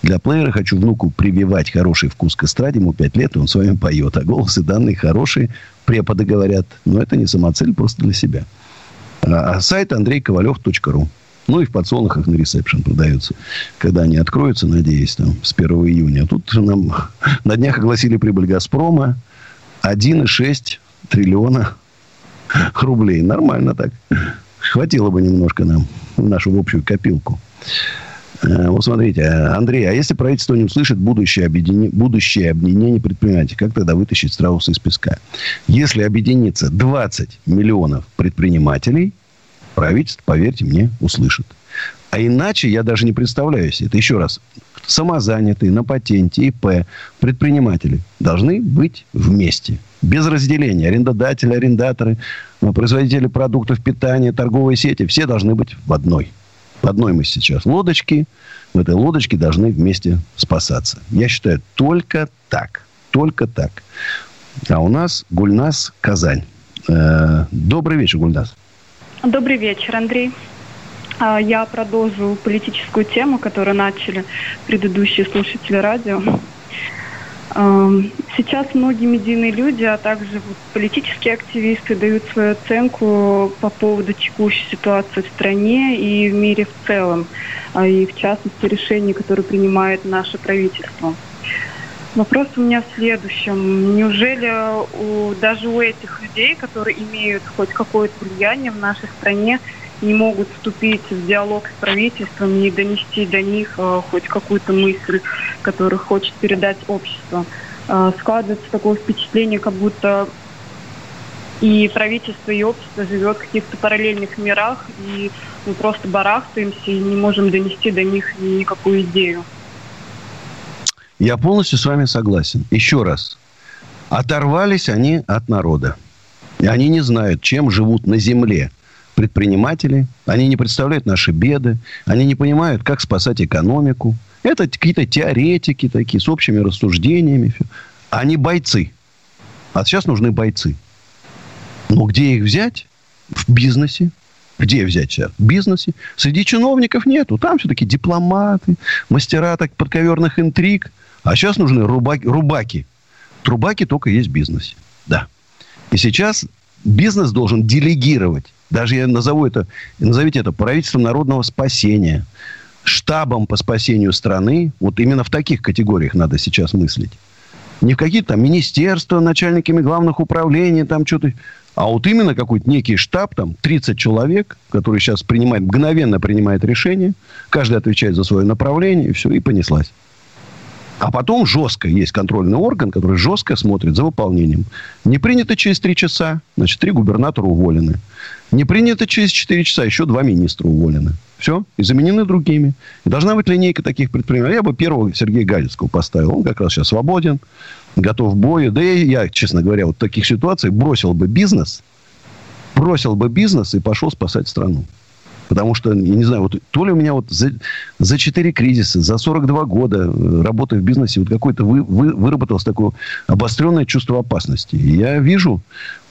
Speaker 1: Для плеера хочу внуку прививать хороший вкус к эстраде. Ему 5 лет, и он с вами поет. А голос и данные хорошие. Преподы говорят. Но это не самоцель, просто для себя. А, а сайт андрейковалев.ру. Ну, и в подсолнухах на ресепшн продаются. Когда они откроются, надеюсь, там, с 1 июня. Тут нам на днях огласили прибыль «Газпрома». 1,6 триллиона рублей. Нормально так. Хватило бы немножко нам в нашу общую копилку. Э, Вот смотрите, Андрей, а если правительство не услышит будущее, объедини... будущее объединение предпринимателей, как тогда вытащить страуса из песка? Если объединится 20 миллионов предпринимателей, правительство, поверьте мне, услышит. А иначе я даже не представляю себе. Это еще раз. Самозанятые, на патенте, ИП, предприниматели должны быть вместе. Без разделения. Арендодатели, арендаторы, производители продуктов питания, торговые сети. Все должны быть в одной. Одной мы сейчас лодочке. В этой лодочке должны вместе спасаться. Я считаю, только так. Только так. А у нас Гульнас Казань. Э, Добрый вечер, Гульнас.
Speaker 21: Добрый вечер, Андрей. А, Я продолжу политическую тему, которую начали предыдущие слушатели радио. Сейчас многие медийные люди, а также политические активисты дают свою оценку по поводу текущей ситуации в стране и в мире в целом, а, и в частности решений, которые принимает наше правительство. Вопрос у меня в следующем. Неужели у, даже у этих людей, которые имеют хоть какое-то влияние в нашей стране, не могут вступить в диалог с правительством и донести до них э, хоть какую-то мысль, которую хочет передать общество? Э, складывается такое впечатление, как будто и правительство, и общество живет в каких-то параллельных мирах, и мы просто барахтаемся и не можем донести до них никакую идею.
Speaker 1: Я полностью с вами согласен. Еще раз. Оторвались они от народа. И они не знают, чем живут на земле предприниматели. Они не представляют наши беды. Они не понимают, как спасать экономику. Это какие-то теоретики такие, с общими рассуждениями. Они бойцы. А сейчас нужны бойцы. Но где их взять? В бизнесе. Где взять сейчас? В бизнесе. Среди чиновников нету. Там все-таки дипломаты, мастера так подковерных интриг. А сейчас нужны рубаки. рубаки. Трубаки только есть в бизнесе. Да. И сейчас бизнес должен делегировать. Даже я назову это, назовите это правительством народного спасения, штабом по спасению страны. Вот именно в таких категориях надо сейчас мыслить. Не в какие-то там министерства, начальниками главных управлений, там что-то. А вот именно какой-то некий штаб, там 30 человек, который сейчас принимает, мгновенно принимает решение. Каждый отвечает за свое направление, и все, и понеслась. А потом жестко есть контрольный орган, который жестко смотрит за выполнением. Не принято через три часа, значит, три губернатора уволены. Не принято через четыре часа, еще два министра уволены. Все, и заменены другими. И должна быть линейка таких предпринимателей. Я бы первого Сергея Галицкого поставил. Он как раз сейчас свободен, готов к бою. Да и я, честно говоря, вот в таких ситуациях бросил бы бизнес, бросил бы бизнес и пошел спасать страну. Потому что, я не знаю, вот то ли у меня вот за, за 4 кризиса, за 42 года э, работы в бизнесе, вот какое-то вы, вы, выработалось такое обостренное чувство опасности. Я вижу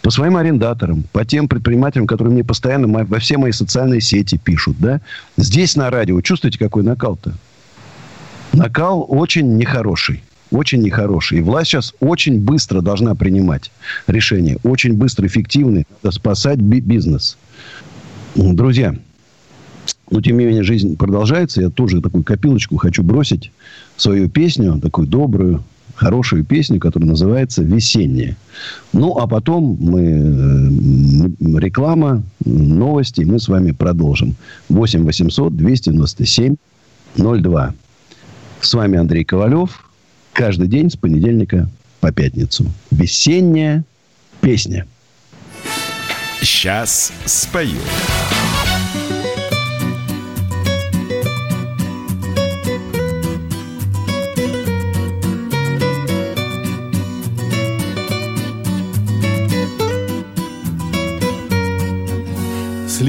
Speaker 1: по своим арендаторам, по тем предпринимателям, которые мне постоянно во все мои социальные сети пишут, да, здесь на радио, чувствуете, какой накал-то? Накал очень нехороший очень нехороший. И власть сейчас очень быстро должна принимать решения. Очень быстро, эффективно спасать бизнес. Друзья, но, тем не менее, жизнь продолжается. Я тоже такую копилочку хочу бросить. Свою песню, такую добрую, хорошую песню, которая называется «Весенняя». Ну, а потом мы э, реклама, новости, мы с вами продолжим. 8 800 297 02. С вами Андрей Ковалев. Каждый день с понедельника по пятницу. Весенняя песня.
Speaker 3: Сейчас спою.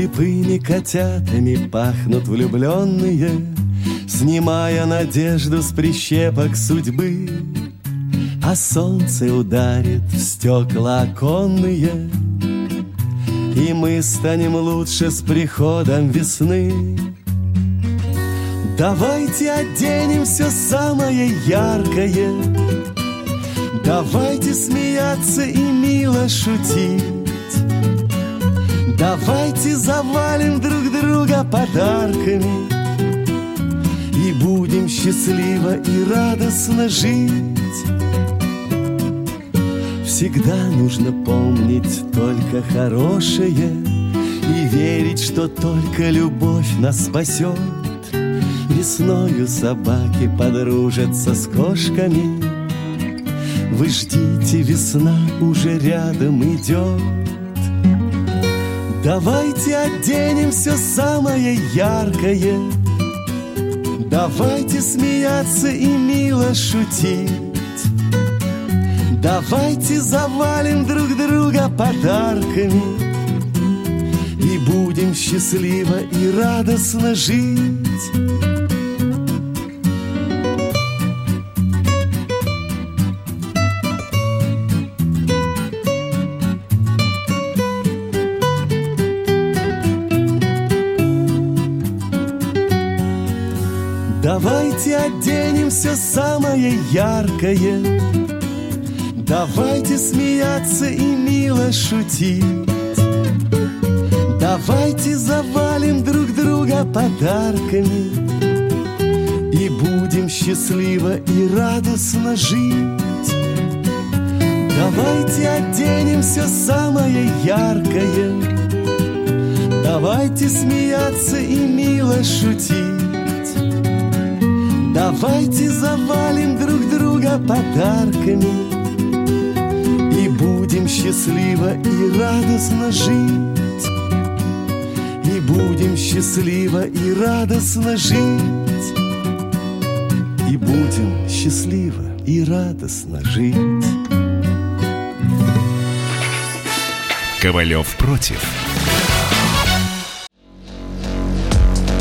Speaker 14: Слепыми котятами пахнут влюбленные, Снимая надежду с прищепок судьбы. А солнце ударит в стекла оконные, И мы станем лучше с приходом весны. Давайте оденем все самое яркое, Давайте смеяться и мило шутить. Давайте завалим друг друга подарками И будем счастливо и радостно жить. Всегда нужно помнить только хорошее И верить, что только любовь нас спасет. Весною собаки подружатся с кошками. Вы ждите, весна уже рядом идет Давайте оденем все самое яркое. Давайте смеяться и мило шутить. Давайте завалим друг друга подарками. И будем счастливо и радостно жить Давайте оденем все самое яркое. Давайте смеяться и мило шутить. Давайте завалим друг друга подарками. И будем счастливо и радостно жить. Давайте оденем все самое яркое. Давайте смеяться и мило шутить Давайте завалим друг друга подарками И будем счастливо и радостно жить. И будем счастливо и радостно жить. И будем счастливо и радостно жить.
Speaker 3: Ковалев против.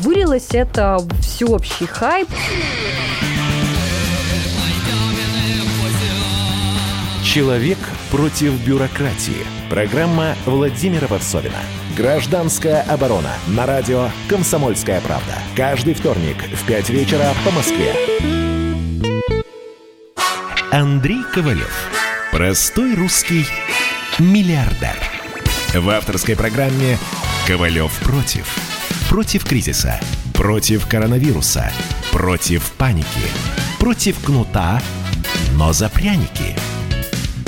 Speaker 22: Вылилось это в всеобщий хайп.
Speaker 3: Человек против бюрократии. Программа Владимира Варсовина. Гражданская оборона. На радио «Комсомольская правда». Каждый вторник в 5 вечера по Москве. Андрей Ковалев. Простой русский миллиардер. В авторской программе «Ковалев против». Против кризиса. Против коронавируса. Против паники. Против кнута, но за пряники.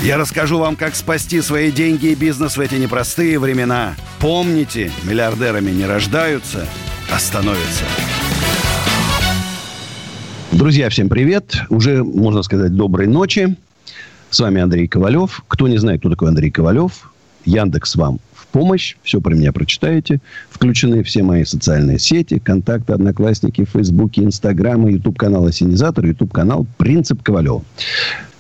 Speaker 11: Я расскажу вам, как спасти свои деньги и бизнес в эти непростые времена. Помните, миллиардерами не рождаются, а становятся.
Speaker 1: Друзья, всем привет. Уже, можно сказать, доброй ночи. С вами Андрей Ковалев. Кто не знает, кто такой Андрей Ковалев, Яндекс вам помощь. Все про меня прочитаете. Включены все мои социальные сети. Контакты, Одноклассники, Фейсбуке, Инстаграмы, Ютуб-канал Осенизатор, Ютуб-канал Принцип Ковалева.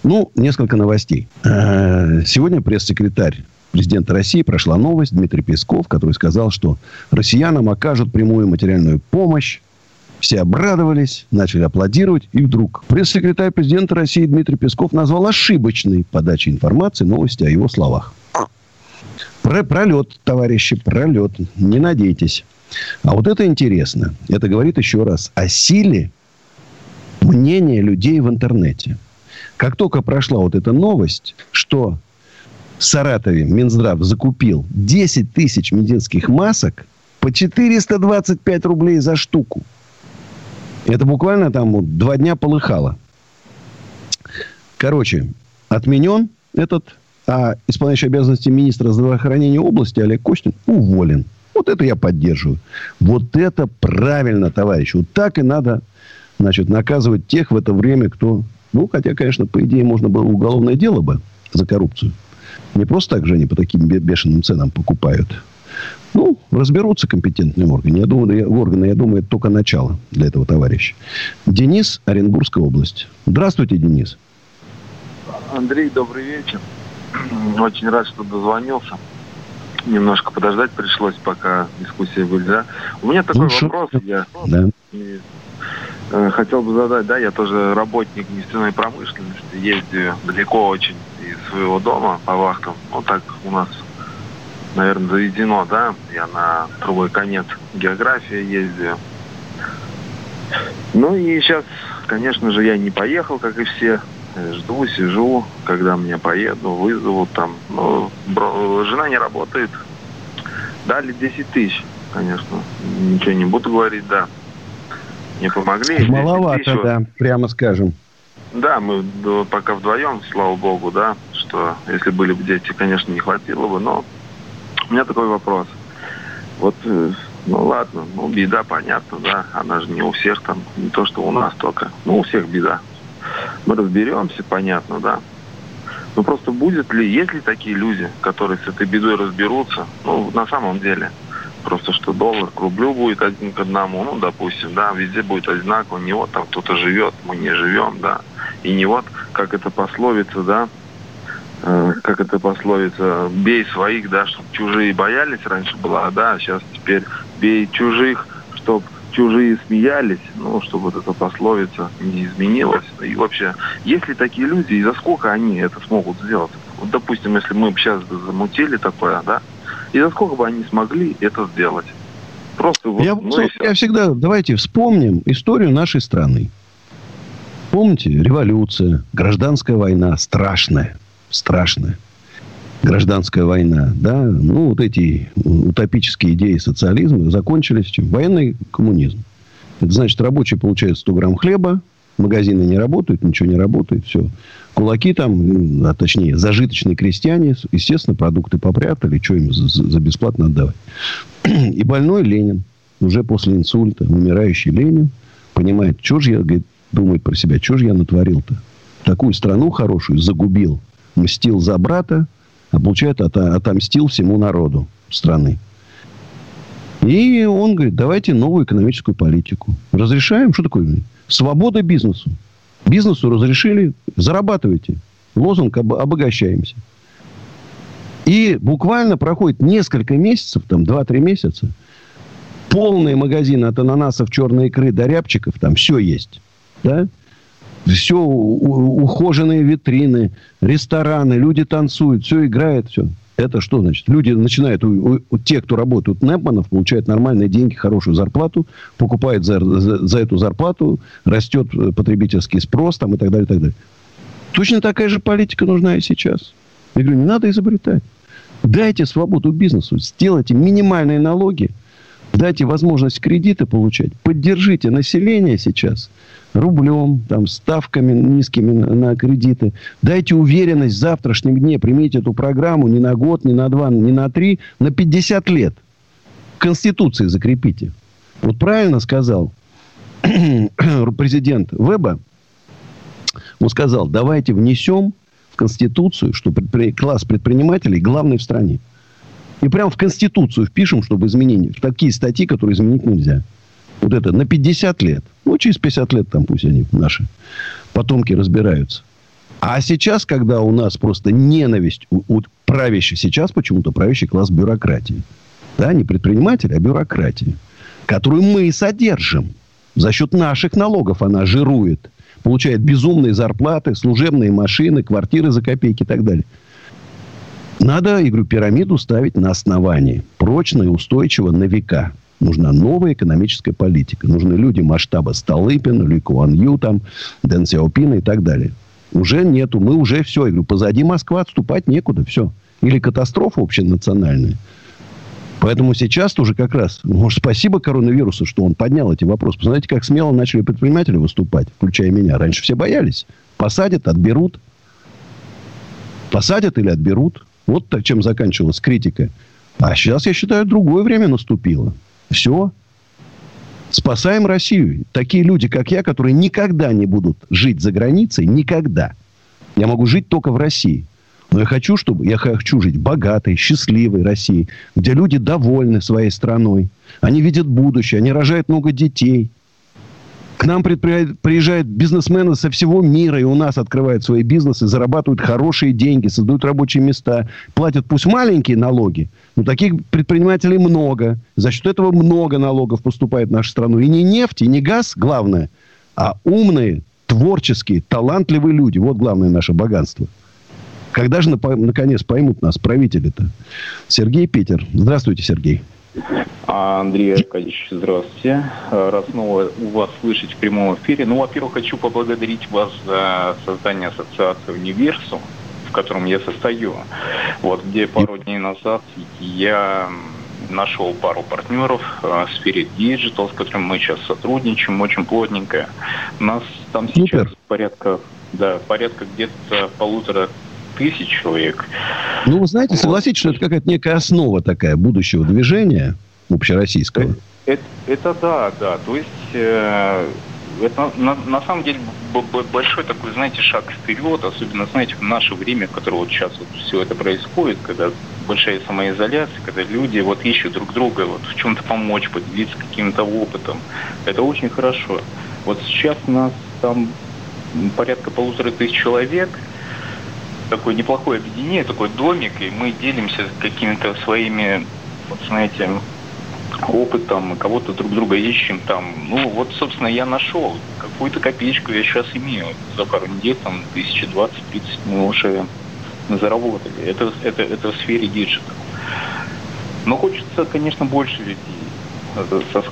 Speaker 1: Ну, несколько новостей. Э, Сегодня пресс-секретарь президента России прошла новость Дмитрий Песков, который сказал, что россиянам окажут прямую материальную помощь. Все обрадовались, начали аплодировать. И вдруг пресс-секретарь президента России Дмитрий Песков назвал ошибочной подачей информации новости о его словах. Про пролет, товарищи, пролет. Не надейтесь. А вот это интересно. Это говорит еще раз о силе мнения людей в интернете. Как только прошла вот эта новость, что в Саратове Минздрав закупил 10 тысяч медицинских масок по 425 рублей за штуку. Это буквально там вот два дня полыхало. Короче, отменен этот, а исполняющий обязанности министра здравоохранения области Олег Костин уволен. Вот это я поддерживаю. Вот это правильно, товарищ. Вот так и надо, значит, наказывать тех в это время, кто... Ну, хотя, конечно, по идее, можно было уголовное дело бы за коррупцию. Не просто так же они по таким бешеным ценам покупают. Ну, разберутся компетентные органы. Я думаю, органы, я думаю, это только начало для этого товарища. Денис, Оренбургская область. Здравствуйте, Денис.
Speaker 23: Андрей, добрый вечер. Очень рад, что дозвонился. Немножко подождать пришлось, пока дискуссия. Да? У меня такой
Speaker 1: Ну,
Speaker 23: вопрос. Я
Speaker 1: Да.
Speaker 23: и, э, хотел бы задать, да, я тоже работник нефтяной промышленности, ездию далеко очень из своего дома по вахтам. Вот так у нас, наверное, заведено, да. Я на другой конец географии ездию. Ну и сейчас, конечно же, я не поехал, как и все. Жду, сижу, когда меня поеду, вызовут там. Ну, бро- жена не работает. Дали 10 тысяч, конечно. Ничего не буду говорить, да. Не помогли. 10
Speaker 1: Маловато,
Speaker 23: тысяч вот.
Speaker 1: да, прямо скажем.
Speaker 23: Да, мы пока вдвоем, слава богу, да, что если были бы дети, конечно, не хватило бы, но у меня такой вопрос. Вот, э, ну ладно, ну беда, понятно, да, она же не у всех там, не то, что у нас только, ну у всех беда. Мы разберемся, понятно, да. Но просто будет ли, есть ли такие люди, которые с этой бедой разберутся, ну, на самом деле, просто что доллар к рублю будет один к одному, ну, допустим, да, везде будет одинаково, не вот там кто-то живет, мы не живем, да, и не вот, как это пословица, да, э, как это пословица, бей своих, да, чтобы чужие боялись раньше была, да, а сейчас теперь бей чужих, чтобы чужие смеялись, ну, чтобы вот эта пословица не изменилась. И вообще, есть ли такие люди, и за сколько они это смогут сделать? Вот, допустим, если мы бы сейчас замутили такое, да, и за сколько бы они смогли это сделать? Просто вот,
Speaker 1: Я,
Speaker 23: ну
Speaker 1: я всегда, давайте вспомним историю нашей страны. Помните, революция, гражданская война, страшная, страшная. Гражданская война, да, ну, вот эти утопические идеи социализма закончились чем? Военный коммунизм. Это значит, рабочие получают 100 грамм хлеба, магазины не работают, ничего не работает, все. Кулаки там, а точнее, зажиточные крестьяне, естественно, продукты попрятали, что им за, за бесплатно отдавать. И больной Ленин, уже после инсульта, умирающий Ленин, понимает, что же я, говорит, думает про себя, что же я натворил-то? Такую страну хорошую загубил, мстил за брата, а получает, от- отомстил всему народу страны. И он говорит, давайте новую экономическую политику. Разрешаем? Что такое? Свобода бизнесу. Бизнесу разрешили, зарабатывайте. Лозунг обогащаемся. И буквально проходит несколько месяцев, там 2-3 месяца, полные магазины от ананасов, черной икры до рябчиков, там все есть. Да? Все, ухоженные витрины, рестораны, люди танцуют, все играет, все. Это что значит? Люди начинают, у, у, те, кто работают Непманов, получают нормальные деньги, хорошую зарплату, покупают за, за, за эту зарплату, растет потребительский спрос там, и так далее, и так далее. Точно такая же политика нужна и сейчас. Я говорю, не надо изобретать. Дайте свободу бизнесу, сделайте минимальные налоги, дайте возможность кредиты получать, поддержите население сейчас рублем, там, ставками низкими на кредиты. Дайте уверенность в завтрашнем дне. Примите эту программу не на год, не на два, не на три, на 50 лет. Конституции закрепите. Вот правильно сказал президент Веба. Он сказал, давайте внесем в Конституцию, что предпри... класс предпринимателей главный в стране. И прямо в Конституцию впишем, чтобы изменить такие статьи, которые изменить нельзя. Вот это на 50 лет. Ну, через 50 лет там пусть они, наши потомки, разбираются. А сейчас, когда у нас просто ненависть у, у правящей, сейчас почему-то правящий класс бюрократии. Да, не предприниматели, а бюрократии. Которую мы содержим. За счет наших налогов она жирует. Получает безумные зарплаты, служебные машины, квартиры за копейки и так далее. Надо, я говорю, пирамиду ставить на основании. Прочно и устойчиво на века. Нужна новая экономическая политика. Нужны люди масштаба Столыпина, Ли Куан Ю, там, Дэн Сяопина и так далее. Уже нету. Мы уже все. Я говорю, позади Москва отступать некуда. Все. Или катастрофа общенациональная. Поэтому сейчас тоже как раз, может, спасибо коронавирусу, что он поднял эти вопросы. Посмотрите, как смело начали предприниматели выступать, включая меня. Раньше все боялись. Посадят, отберут. Посадят или отберут. Вот чем заканчивалась критика. А сейчас, я считаю, другое время наступило. Все. Спасаем Россию. Такие люди, как я, которые никогда не будут жить за границей, никогда. Я могу жить только в России. Но я хочу, чтобы я хочу жить в богатой, счастливой России, где люди довольны своей страной. Они видят будущее, они рожают много детей. К нам приезжают бизнесмены со всего мира, и у нас открывают свои бизнесы, зарабатывают хорошие деньги, создают рабочие места, платят пусть маленькие налоги, но таких предпринимателей много. За счет этого много налогов поступает в нашу страну. И не нефть, и не газ, главное, а умные, творческие, талантливые люди. Вот главное наше богатство. Когда же, наконец, поймут нас правители-то? Сергей Питер. Здравствуйте, Сергей.
Speaker 24: А, Андрей Аркадьевич, здравствуйте. Рад снова у вас слышать в прямом эфире. Ну, во-первых, хочу поблагодарить вас за создание ассоциации «Универсум», в котором я состою. Вот, где пару дней назад я нашел пару партнеров в сфере Digital, с которыми мы сейчас сотрудничаем очень плотненько. У нас там сейчас Супер. порядка, да, порядка где-то полутора тысяч человек.
Speaker 1: Ну, вы знаете, согласитесь, что это какая-то некая основа такая будущего движения общероссийского.
Speaker 24: Это, это да, да. То есть э, это на, на самом деле большой такой, знаете, шаг вперед, особенно, знаете, в наше время, в которое вот сейчас вот все это происходит, когда большая самоизоляция, когда люди вот ищут друг друга, вот в чем-то помочь, поделиться каким-то опытом. Это очень хорошо. Вот сейчас у нас там порядка полутора тысяч человек – такое неплохое объединение, такой домик, и мы делимся какими-то своими, знаете, опытом, кого-то друг друга ищем там. Ну, вот, собственно, я нашел. Какую-то копеечку я сейчас имею. За пару недель, там, тысячи двадцать-тридцать мы уже заработали. Это, это, это в сфере digital. Но хочется, конечно, больше людей со,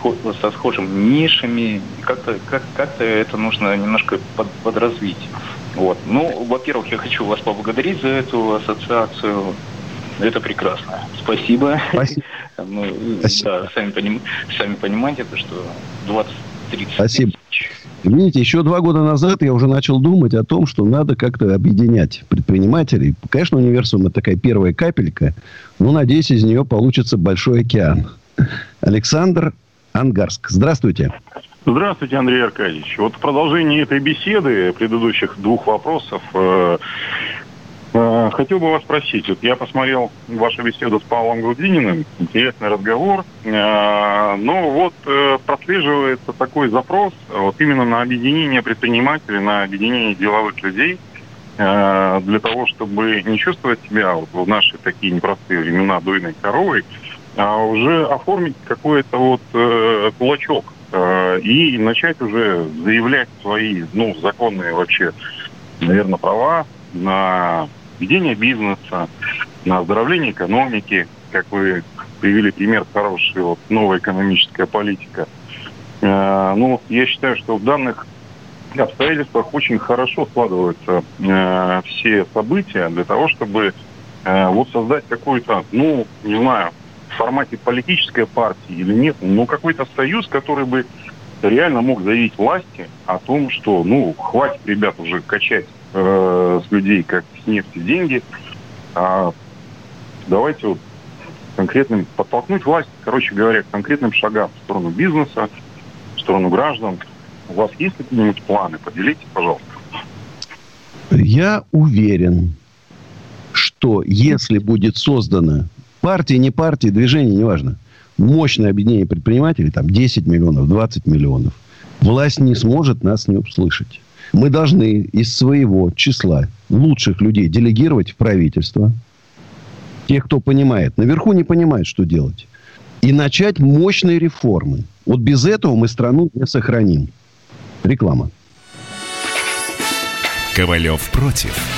Speaker 24: со схожими нишами. Как-то как, как это нужно немножко под, подразвить. Вот. Ну, во-первых, я хочу вас поблагодарить за эту ассоциацию. Это прекрасно. Спасибо.
Speaker 1: Спасибо.
Speaker 24: Ну, Спасибо. Да, сами, поним... сами понимаете, то, что 20-30
Speaker 1: Спасибо. Видите, еще два года назад я уже начал думать о том, что надо как-то объединять предпринимателей. Конечно, универсум это такая первая капелька, но, надеюсь, из нее получится большой океан. Александр Ангарск. Здравствуйте.
Speaker 25: Здравствуйте, Андрей Аркадьевич. Вот в продолжении этой беседы, предыдущих двух вопросов, э, э, хотел бы вас спросить. Вот я посмотрел вашу беседу с Павлом Грудининым. Интересный разговор. Э, но вот э, прослеживается такой запрос вот именно на объединение предпринимателей, на объединение деловых людей э, для того, чтобы не чувствовать себя вот в наши такие непростые времена дойной коровой, а уже оформить какой-то вот э, кулачок э, и начать уже заявлять свои, ну, законные вообще, наверное, права на ведение бизнеса, на оздоровление экономики, как вы привели пример хороший, вот новая экономическая политика. Э, ну, я считаю, что в данных обстоятельствах очень хорошо складываются э, все события для того, чтобы э, вот создать какой-то, ну, не знаю, в формате политической партии или нет, но какой-то союз, который бы реально мог заявить власти о том, что, ну, хватит, ребят, уже качать э, с людей как с нефти деньги, а давайте вот конкретным, подтолкнуть власть, короче говоря, к конкретным шагам в сторону бизнеса, в сторону граждан. У вас есть какие-нибудь планы? Поделитесь, пожалуйста.
Speaker 1: Я уверен, что если будет создана партия, не партия, движение, неважно, мощное объединение предпринимателей, там 10 миллионов, 20 миллионов, власть не сможет нас не услышать. Мы должны из своего числа лучших людей делегировать в правительство. Тех, кто понимает. Наверху не понимает, что делать. И начать мощные реформы. Вот без этого мы страну не сохраним. Реклама.
Speaker 3: Ковалев против.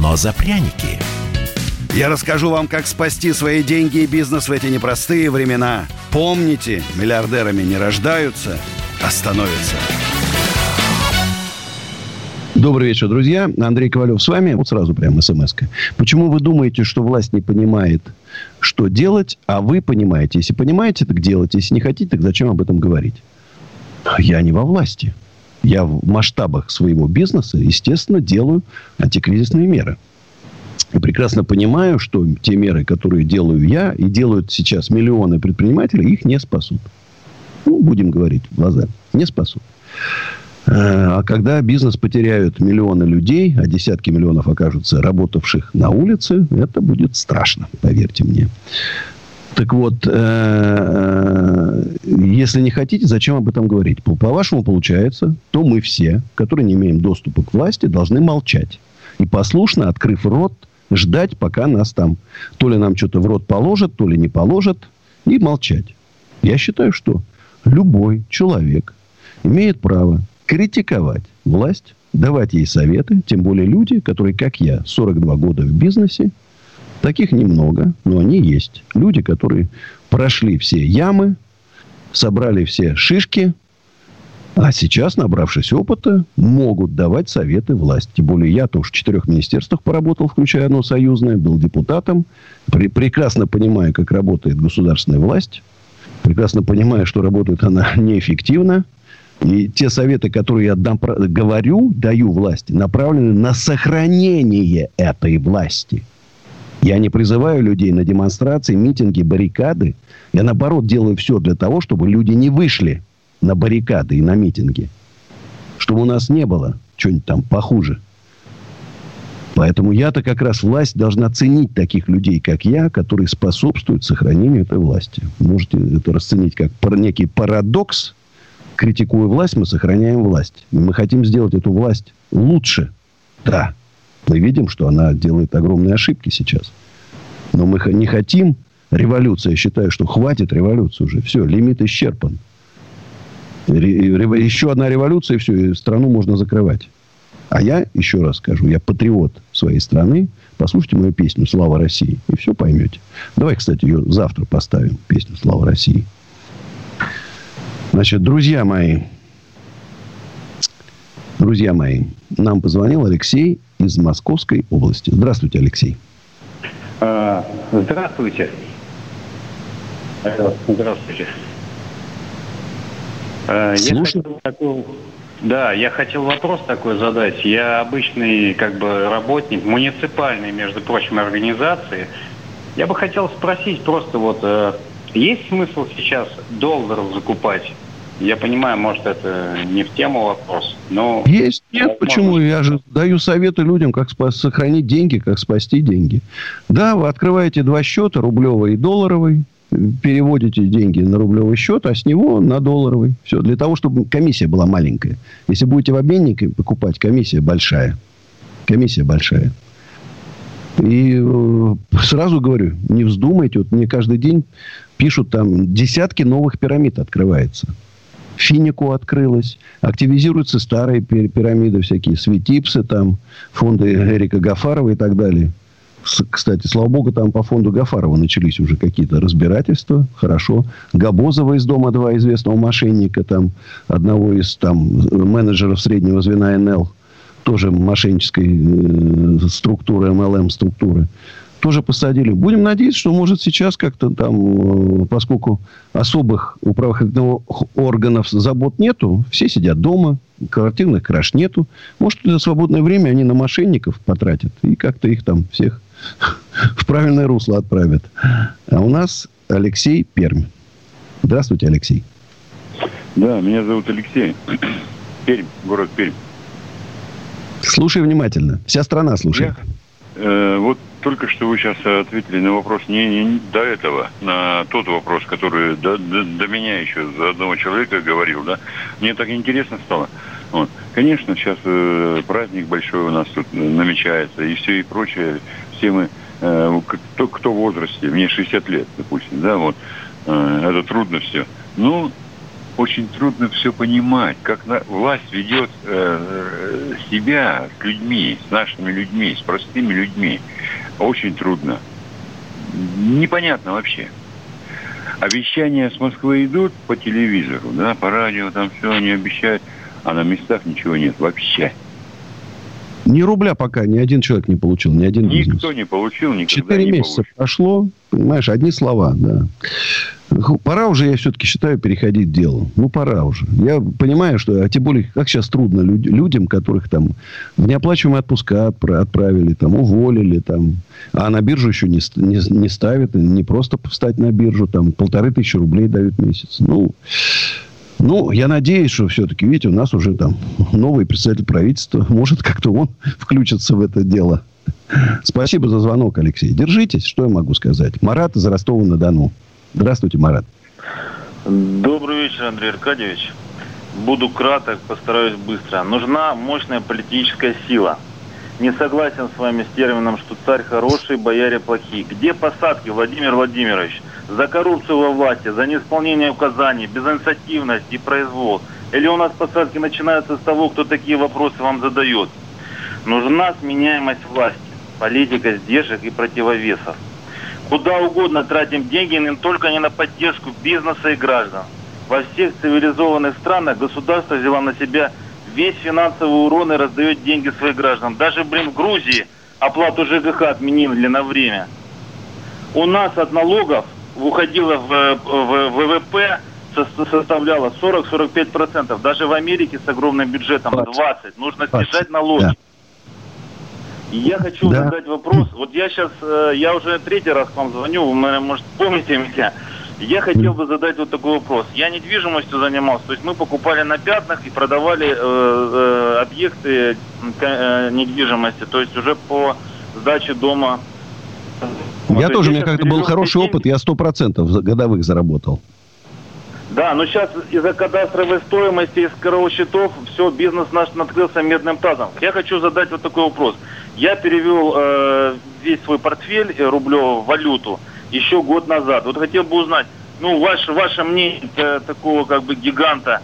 Speaker 3: но за пряники.
Speaker 11: Я расскажу вам, как спасти свои деньги и бизнес в эти непростые времена. Помните, миллиардерами не рождаются, а становятся.
Speaker 1: Добрый вечер, друзья. Андрей Ковалев с вами. Вот сразу прям смс -ка. Почему вы думаете, что власть не понимает, что делать, а вы понимаете? Если понимаете, так делайте. Если не хотите, так зачем об этом говорить? Я не во власти. Я в масштабах своего бизнеса, естественно, делаю антикризисные меры. И прекрасно понимаю, что те меры, которые делаю я и делают сейчас миллионы предпринимателей, их не спасут. Ну, будем говорить в глаза. Не спасут. А когда бизнес потеряют миллионы людей, а десятки миллионов окажутся работавших на улице, это будет страшно, поверьте мне. Так вот, э, если не хотите, зачем об этом говорить? По-вашему, получается, то мы все, которые не имеем доступа к власти, должны молчать. И послушно, открыв рот, ждать, пока нас там то ли нам что-то в рот положат, то ли не положат, и молчать. Я считаю, что любой человек имеет право критиковать власть, давать ей советы, тем более люди, которые, как я, 42 года в бизнесе, таких немного, но они есть. Люди, которые прошли все ямы, собрали все шишки, а сейчас, набравшись опыта, могут давать советы власти. Тем более я-то уж в четырех министерствах поработал, включая одно союзное, был депутатом. При, прекрасно понимаю, как работает государственная власть. Прекрасно понимаю, что работает она неэффективно. И те советы, которые я дам, говорю, даю власти, направлены на сохранение этой власти. Я не призываю людей на демонстрации, митинги, баррикады. Я, наоборот, делаю все для того, чтобы люди не вышли на баррикады и на митинги. Чтобы у нас не было чего-нибудь там похуже. Поэтому я-то как раз власть должна ценить таких людей, как я, которые способствуют сохранению этой власти. Можете это расценить как некий парадокс. Критикуя власть, мы сохраняем власть. Мы хотим сделать эту власть лучше. Да, мы видим, что она делает огромные ошибки сейчас. Но мы не хотим революции. Я считаю, что хватит революции уже. Все, лимит исчерпан. Еще одна революция, и все, и страну можно закрывать. А я, еще раз скажу, я патриот своей страны. Послушайте мою песню «Слава России», и все поймете. Давай, кстати, ее завтра поставим, песню «Слава России». Значит, друзья мои, друзья мои, нам позвонил Алексей из Московской области. Здравствуйте, Алексей.
Speaker 26: А, Здравствуйте. Алло, Здравствуйте. Я
Speaker 1: Слушаю.
Speaker 26: хотел такой- да, я хотел вопрос такой задать. Я обычный как бы работник муниципальной, между прочим, организации. Я бы хотел спросить просто вот, э, есть смысл сейчас долларов закупать? Я понимаю, может, это не в тему вопрос, но...
Speaker 1: Есть? Нет,
Speaker 26: возможно,
Speaker 1: почему? Я же даю советы людям, как спа- сохранить деньги, как спасти деньги. Да, вы открываете два счета, рублевый и долларовый, переводите деньги на рублевый счет, а с него на долларовый. Все, для того, чтобы комиссия была маленькая. Если будете в обменнике покупать, комиссия большая. Комиссия большая. И э, сразу говорю, не вздумайте. Вот мне каждый день пишут там десятки новых пирамид открывается. Финику открылась. Активизируются старые пи- пирамиды всякие. Светипсы там, фонды Эрика Гафарова и так далее. Кстати, слава богу, там по фонду Гафарова начались уже какие-то разбирательства. Хорошо. Габозова из Дома 2, известного мошенника, там, одного из там, менеджеров среднего звена НЛ, тоже мошеннической э, структуры, МЛМ-структуры, тоже посадили. Будем надеяться, что, может, сейчас как-то там, э, поскольку особых у правоохранительных органов забот нету, все сидят дома, квартирных краж нету. Может, это свободное время они на мошенников потратят и как-то их там всех в правильное русло отправят. А у нас Алексей Пермь. Здравствуйте, Алексей.
Speaker 25: Да, меня зовут Алексей. Пермь, город Пермь.
Speaker 1: Слушай внимательно. Вся страна слушает.
Speaker 25: Э, вот только что вы сейчас ответили на вопрос не, не до этого, на тот вопрос, который до, до- до меня еще за одного человека говорил, да. Мне так интересно стало. Вот. Конечно, сейчас э, праздник большой у нас тут намечается и все и прочее. Все мы, э, кто, кто в возрасте, мне 60 лет, допустим, да, вот. Э, это трудно все. Ну, очень трудно все понимать, как на- власть ведет э, себя с людьми, с нашими людьми, с простыми людьми. Очень трудно. Непонятно вообще. Обещания с Москвы идут по телевизору, да, по радио, там все они обещают, а на местах ничего нет вообще.
Speaker 1: Ни рубля пока ни один человек не получил, ни один бизнес.
Speaker 25: Никто не получил, никогда
Speaker 1: Четыре
Speaker 25: не
Speaker 1: месяца
Speaker 25: получит.
Speaker 1: прошло, понимаешь, одни слова, да. Пора уже, я все-таки считаю, переходить к делу. Ну, пора уже. Я понимаю, что, а тем более, как сейчас трудно люд- людям, которых там в неоплачиваемые отпуска отпра- отправили, там, уволили, там, а на биржу еще не, не, не ставят, не просто встать на биржу, там, полторы тысячи рублей дают месяц. Ну, ну, я надеюсь, что все-таки, видите, у нас уже там новый представитель правительства, может, как-то он включится в это дело. Спасибо за звонок, Алексей. Держитесь, что я могу сказать. Марат из Ростова-на-Дону. Здравствуйте, Марат.
Speaker 27: Добрый вечер, Андрей Аркадьевич. Буду краток, постараюсь быстро. Нужна мощная политическая сила. Не согласен с вами с термином, что царь хороший, бояре плохие. Где посадки, Владимир Владимирович? За коррупцию во власти, за неисполнение указаний, безинициативность и произвол. Или у нас посадки начинаются с того, кто такие вопросы вам задает? Нужна сменяемость власти, политика сдержек и противовесов. Куда угодно тратим деньги, но только не на поддержку бизнеса и граждан. Во всех цивилизованных странах государство взяло на себя весь финансовый урон и раздает деньги своим гражданам. Даже, блин, в Грузии оплату ЖКХ отменили на время. У нас от налогов уходило в, в ВВП со- составляло 40-45%. Даже в Америке с огромным бюджетом 20%. Нужно снижать налоги.
Speaker 1: Да.
Speaker 27: Я хочу
Speaker 1: Да.
Speaker 27: задать вопрос. Вот я сейчас, э, я уже третий раз к вам звоню, вы, наверное, может, помните меня. Я хотел бы задать вот такой вопрос. Я недвижимостью занимался, то есть мы покупали на пятнах и продавали э, э, объекты э, недвижимости, то есть уже по сдаче дома.
Speaker 1: я
Speaker 27: то
Speaker 1: тоже, у меня как-то был хороший опыт, я сто процентов годовых заработал.
Speaker 27: Да, но сейчас из-за кадастровой стоимости, из коровых счетов, все, бизнес наш накрылся медным тазом. Я хочу задать вот такой вопрос. Я перевел э, весь свой портфель э, рублевого в валюту еще год назад. Вот хотел бы узнать, ну, ваше, ваше мнение э, такого как бы гиганта,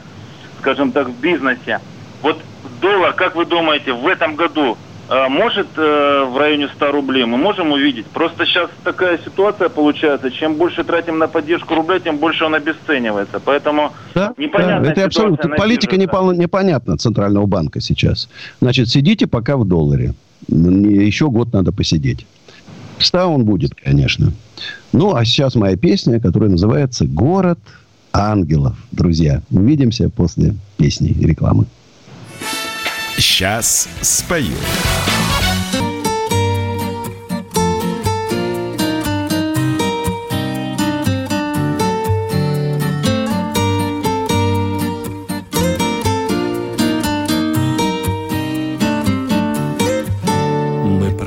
Speaker 27: скажем так, в бизнесе. Вот доллар, как вы думаете, в этом году э, может э, в районе 100 рублей мы можем увидеть? Просто сейчас такая ситуация получается, чем больше тратим на поддержку рубля, тем больше он обесценивается. Поэтому
Speaker 1: Да,
Speaker 27: непонятно.
Speaker 1: это абсолютно политика непол- непонятна Центрального банка сейчас. Значит, сидите пока в долларе. Еще год надо посидеть. В 100 он будет, конечно. Ну, а сейчас моя песня, которая называется «Город ангелов». Друзья, увидимся после песни и рекламы.
Speaker 3: Сейчас спою.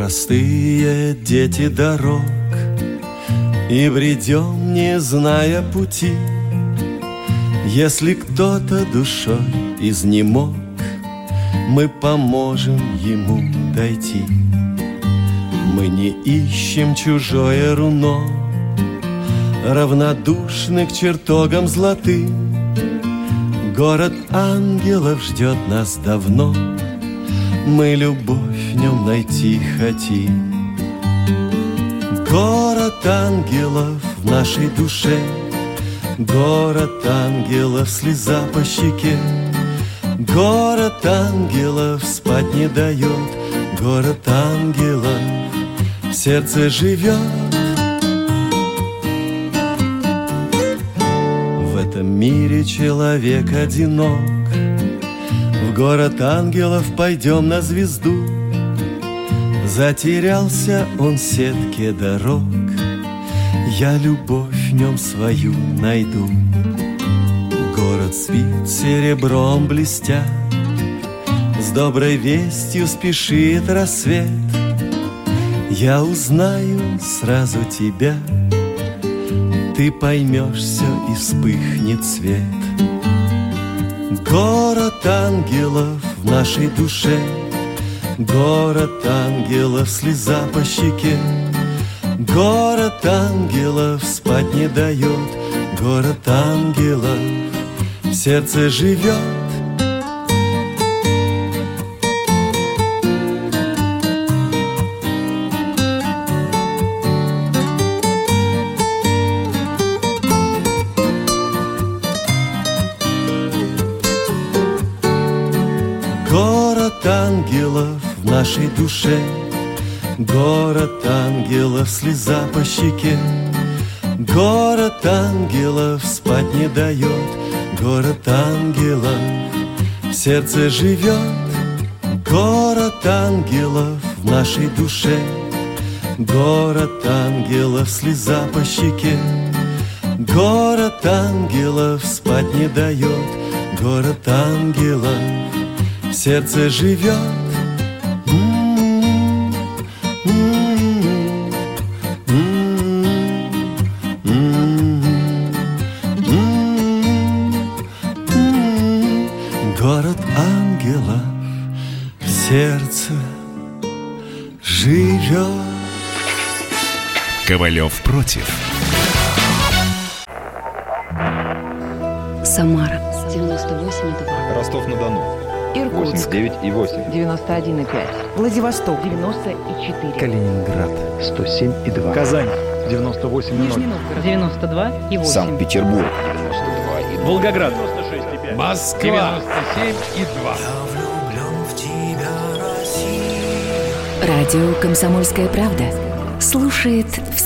Speaker 14: Простые дети дорог И бредем, не зная пути. Если кто-то душой изнемог Мы поможем ему дойти. Мы не ищем чужое руно Равнодушны к чертогам золотым Город ангелов ждет нас давно Мы любовь в нем найти хотим. Город ангелов в нашей душе Город ангелов, слеза по щеке. Город ангелов спать не дает Город ангелов в сердце живет. В этом мире человек одинок город ангелов пойдем на звезду. Затерялся он в сетке дорог. Я любовь в нем свою найду. Город спит серебром блестя С доброй вестью спешит рассвет. Я узнаю сразу тебя. Ты поймешь все и вспыхнет свет ангелов в нашей душе. Город ангелов, слеза по щеке. Город ангелов спать не дает. Город ангелов в сердце живет нашей душе. Город ангелов, слеза по щеке. Город ангелов спать не дает. Город ангелов в сердце живет. Город ангелов в нашей душе. Город ангелов, слеза по щеке. Город ангелов спать не дает. Город ангелов в сердце живет
Speaker 3: Ковалев против.
Speaker 28: Самара 98,2.
Speaker 29: Ростов-на-Дону.
Speaker 28: Иркутск
Speaker 29: 89,8.
Speaker 28: 91,5. Владивосток 94.
Speaker 29: Калининград 107,2. Казань 98,0.
Speaker 28: Нижний Новгород 92 и 8.
Speaker 29: Санкт-Петербург 92,2. Волгоград 96,5. Москва 97,2.
Speaker 30: Радио «Комсомольская правда» слушает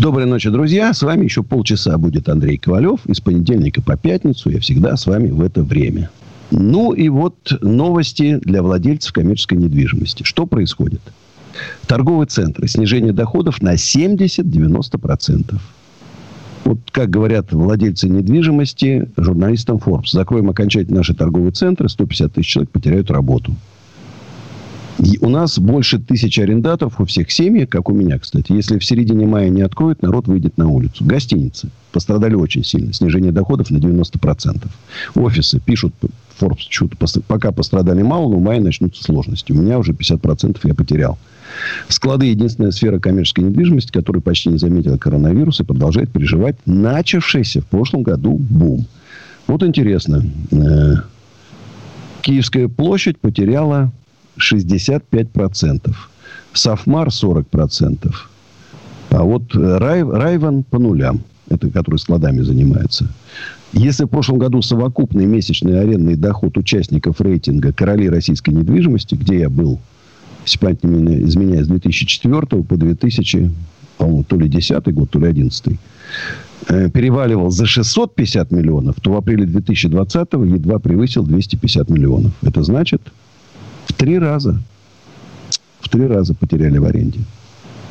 Speaker 1: Доброй ночи, друзья. С вами еще полчаса будет Андрей Ковалев. Из понедельника по пятницу я всегда с вами в это время. Ну и вот новости для владельцев коммерческой недвижимости. Что происходит? Торговые центры. Снижение доходов на 70-90%. Вот как говорят владельцы недвижимости журналистам Forbes. Закроем окончательно наши торговые центры, 150 тысяч человек потеряют работу. У нас больше тысячи арендаторов у всех семьи, как у меня, кстати. Если в середине мая не откроют, народ выйдет на улицу. Гостиницы пострадали очень сильно. Снижение доходов на 90%. Офисы пишут, Forbes чуть пока пострадали мало, но в мае начнутся сложности. У меня уже 50% я потерял. Склады – единственная сфера коммерческой недвижимости, которая почти не заметила коронавирус и продолжает переживать начавшийся в прошлом году бум. Вот интересно. Э, Киевская площадь потеряла 65%. Софмар 40%. А вот э, Рай, Райван по нулям. Это который складами занимается. Если в прошлом году совокупный месячный арендный доход участников рейтинга «Короли российской недвижимости», где я был, если память не изменяет, с 2004 по 2000, по-моему, то ли 10 год, то ли 11 э, переваливал за 650 миллионов, то в апреле 2020 едва превысил 250 миллионов. Это значит, три раза. В три раза потеряли в аренде.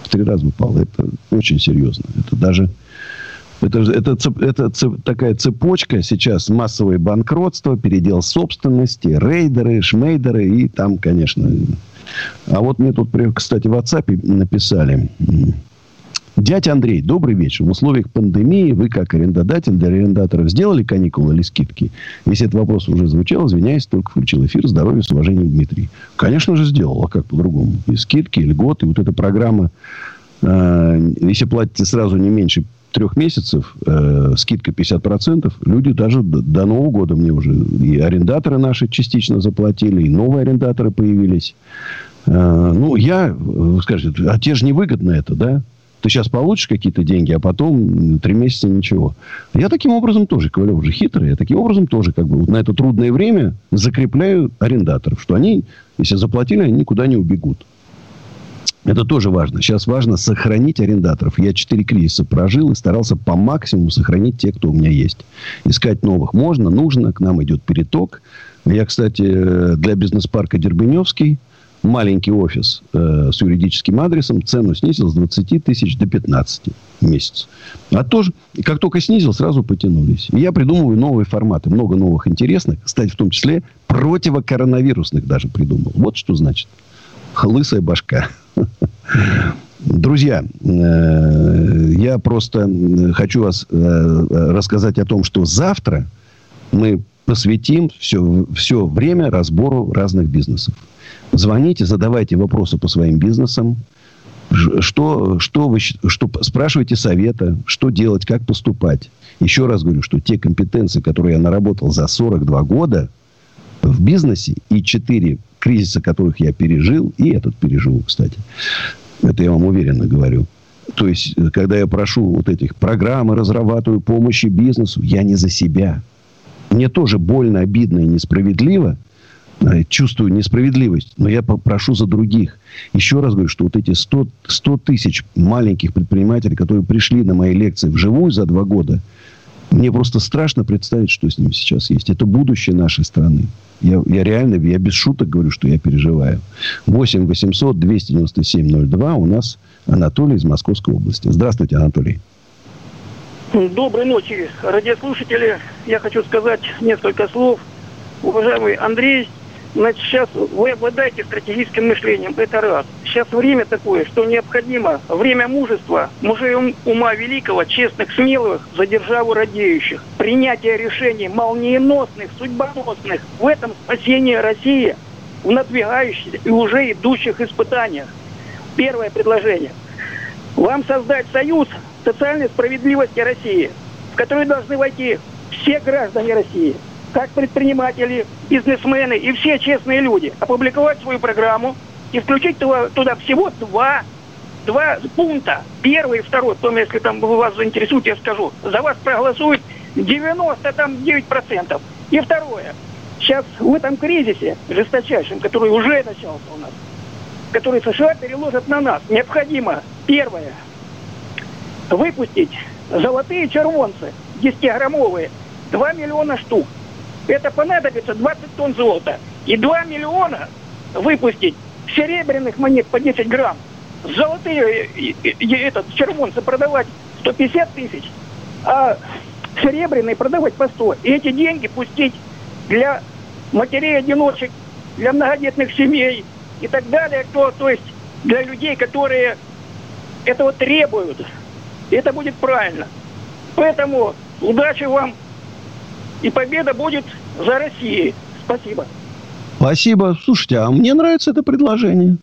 Speaker 1: В три раза упало. Это очень серьезно. Это даже... Это, это, это, это такая цепочка сейчас. Массовое банкротство, передел собственности, рейдеры, шмейдеры и там, конечно... А вот мне тут, кстати, в WhatsApp написали... Дядя Андрей, добрый вечер. В условиях пандемии вы, как арендодатель для арендаторов, сделали каникулы или скидки? Если этот вопрос уже звучал, извиняюсь, только включил эфир. Здоровья, с уважением, Дмитрий. Конечно же, сделал. А как по-другому? И скидки, и льготы. Вот эта программа, э, если платите сразу не меньше трех месяцев, э, скидка 50%, люди даже до, до Нового года мне уже и арендаторы наши частично заплатили, и новые арендаторы появились. Э, ну, я, вы скажете, а те же невыгодно это, да? Ты сейчас получишь какие-то деньги, а потом три месяца ничего. Я таким образом тоже, Ковалев уже хитрый, я таким образом тоже как бы вот на это трудное время закрепляю арендаторов, что они, если заплатили, они никуда не убегут. Это тоже важно. Сейчас важно сохранить арендаторов. Я четыре кризиса прожил и старался по максимуму сохранить тех, кто у меня есть. Искать новых можно, нужно. К нам идет переток. Я, кстати, для бизнес-парка Дербеневский – маленький офис э, с юридическим адресом, цену снизил с 20 тысяч до 15 в месяц. А тоже, как только снизил, сразу потянулись. И я придумываю новые форматы, много новых интересных, кстати, в том числе противокоронавирусных даже придумал. Вот что значит лысая башка. Друзья, э, я просто хочу вас э, рассказать о том, что завтра мы посвятим все, все время разбору разных бизнесов. Звоните, задавайте вопросы по своим бизнесам. Что, что вы что, спрашивайте совета, что делать, как поступать. Еще раз говорю, что те компетенции, которые я наработал за 42 года в бизнесе, и 4 кризиса, которых я пережил, и этот переживу, кстати. Это я вам уверенно говорю. То есть, когда я прошу вот этих программ, разрабатываю помощи бизнесу, я не за себя. Мне тоже больно, обидно и несправедливо – Э, чувствую несправедливость, но я попрошу за других. Еще раз говорю, что вот эти 100, 100 тысяч маленьких предпринимателей, которые пришли на мои лекции вживую за два года, мне просто страшно представить, что с ними сейчас есть. Это будущее нашей страны. Я, я реально, я без шуток говорю, что я переживаю. 8 800 297 02 у нас Анатолий из Московской области. Здравствуйте, Анатолий.
Speaker 31: Доброй ночи, радиослушатели. Я хочу сказать несколько слов. Уважаемый Андрей, Значит, сейчас вы обладаете стратегическим мышлением, это раз. Сейчас время такое, что необходимо время мужества, мужей ума великого, честных, смелых, за державу радеющих. Принятие решений молниеносных, судьбоносных. В этом спасение России в надвигающихся и уже идущих испытаниях. Первое предложение. Вам создать союз социальной справедливости России, в который должны войти все граждане России – как предприниматели, бизнесмены и все честные люди опубликовать свою программу и включить туда, туда всего два, два пункта. Первый и второй, потом, если там вас заинтересует, я скажу. За вас проголосует 99%. И второе. Сейчас в этом кризисе жесточайшем, который уже начался у нас, который США переложат на нас, необходимо, первое, выпустить золотые червонцы 10-граммовые, 2 миллиона штук это понадобится 20 тонн золота. И 2 миллиона выпустить серебряных монет по 10 грамм. Золотые и этот червонцы продавать 150 тысяч, а серебряные продавать по 100. И эти деньги пустить для матерей-одиночек, для многодетных семей, и так далее, кто, то есть для людей, которые этого требуют. И это будет правильно. Поэтому удачи вам и победа будет за Россией. Спасибо.
Speaker 1: Спасибо. Слушайте, а мне нравится это предложение.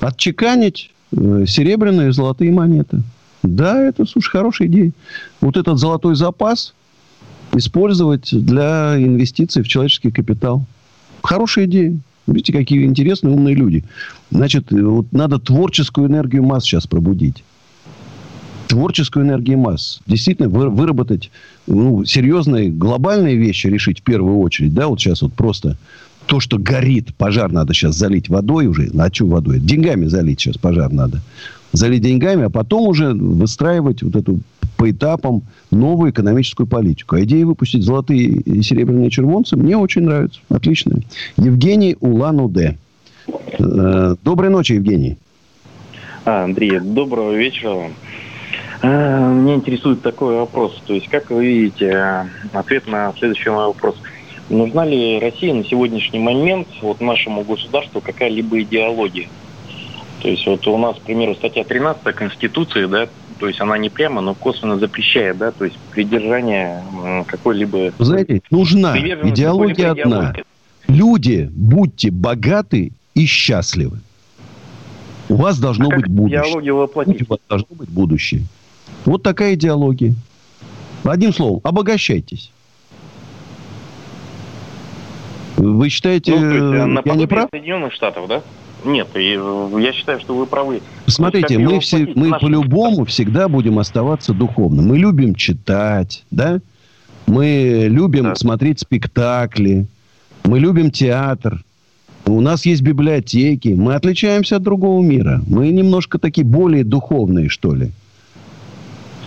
Speaker 1: Отчеканить э, серебряные и золотые монеты. Да, это, слушай, хорошая идея. Вот этот золотой запас использовать для инвестиций в человеческий капитал. Хорошая идея. Видите, какие интересные, умные люди. Значит, вот надо творческую энергию масс сейчас пробудить. Творческую энергию масс. Действительно, вы, выработать ну, серьезные глобальные вещи решить в первую очередь. Да, вот сейчас вот просто то, что горит, пожар надо сейчас залить водой уже. А что водой? Деньгами залить сейчас пожар надо. Залить деньгами, а потом уже выстраивать вот эту по этапам новую экономическую политику. А идея выпустить золотые и серебряные червонцы мне очень нравится. Отлично. Евгений Улан-Удэ. Э, доброй ночи, Евгений.
Speaker 32: А, Андрей, доброго вечера. А, меня интересует такой вопрос. То есть, как вы видите, э, ответ на следующий мой вопрос. Нужна ли России на сегодняшний момент вот нашему государству какая-либо идеология? То есть вот у нас, к примеру, статья 13 Конституции, да, то есть она не прямо, но косвенно запрещает, да, то есть придержание какой-либо...
Speaker 1: Знаете, нужна идеология одна. Люди, будьте богаты и счастливы. У вас должно а быть будущее. У вас должно быть будущее. Вот такая идеология. Одним словом, обогащайтесь. Вы считаете, ну, есть,
Speaker 32: я не прав? Соединенных Штатов, да? Нет, я считаю, что вы правы.
Speaker 1: Смотрите, мы, все, мы по-любому всегда будем оставаться духовным. Мы любим читать, да? Мы любим да. смотреть спектакли. Мы любим театр. У нас есть библиотеки. Мы отличаемся от другого мира. Мы немножко такие более духовные, что ли.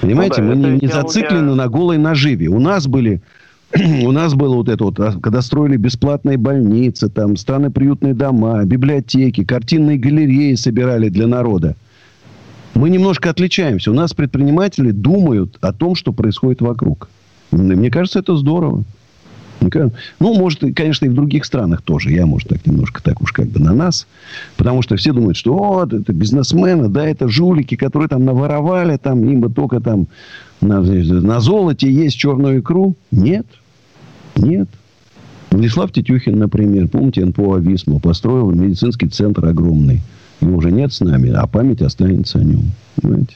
Speaker 1: Понимаете, ну, да, мы не, не зациклены на голой наживе. У нас были у нас было вот это вот, когда строили бесплатные больницы, там, страны приютные дома, библиотеки, картинные галереи собирали для народа. Мы немножко отличаемся. У нас предприниматели думают о том, что происходит вокруг. Мне кажется, это здорово. Ну, может, конечно, и в других странах тоже. Я, может, так немножко так уж как бы на нас. Потому что все думают, что вот, это бизнесмены, да, это жулики, которые там наворовали, там, им бы только там на, на золоте есть черную икру. Нет. Нет. Владислав Тетюхин, например, помните, НПО «Ависма» построил медицинский центр огромный. Его уже нет с нами, а память останется о нем. Понимаете?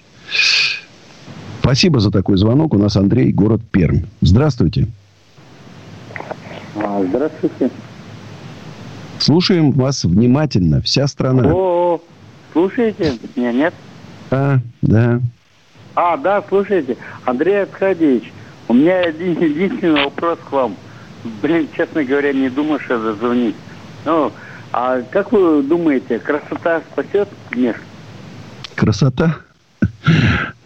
Speaker 1: Спасибо за такой звонок. У нас Андрей, город Пермь. Здравствуйте.
Speaker 33: А, здравствуйте.
Speaker 1: Слушаем вас внимательно. Вся страна.
Speaker 33: О, слушаете меня, нет?
Speaker 1: А, да.
Speaker 33: А, да, слушайте, Андрей Аркадьевич, у меня один единственный вопрос к вам. Блин, честно говоря, не думаю, что зазвонить. Ну, а как вы думаете, красота спасет мир?
Speaker 1: Красота?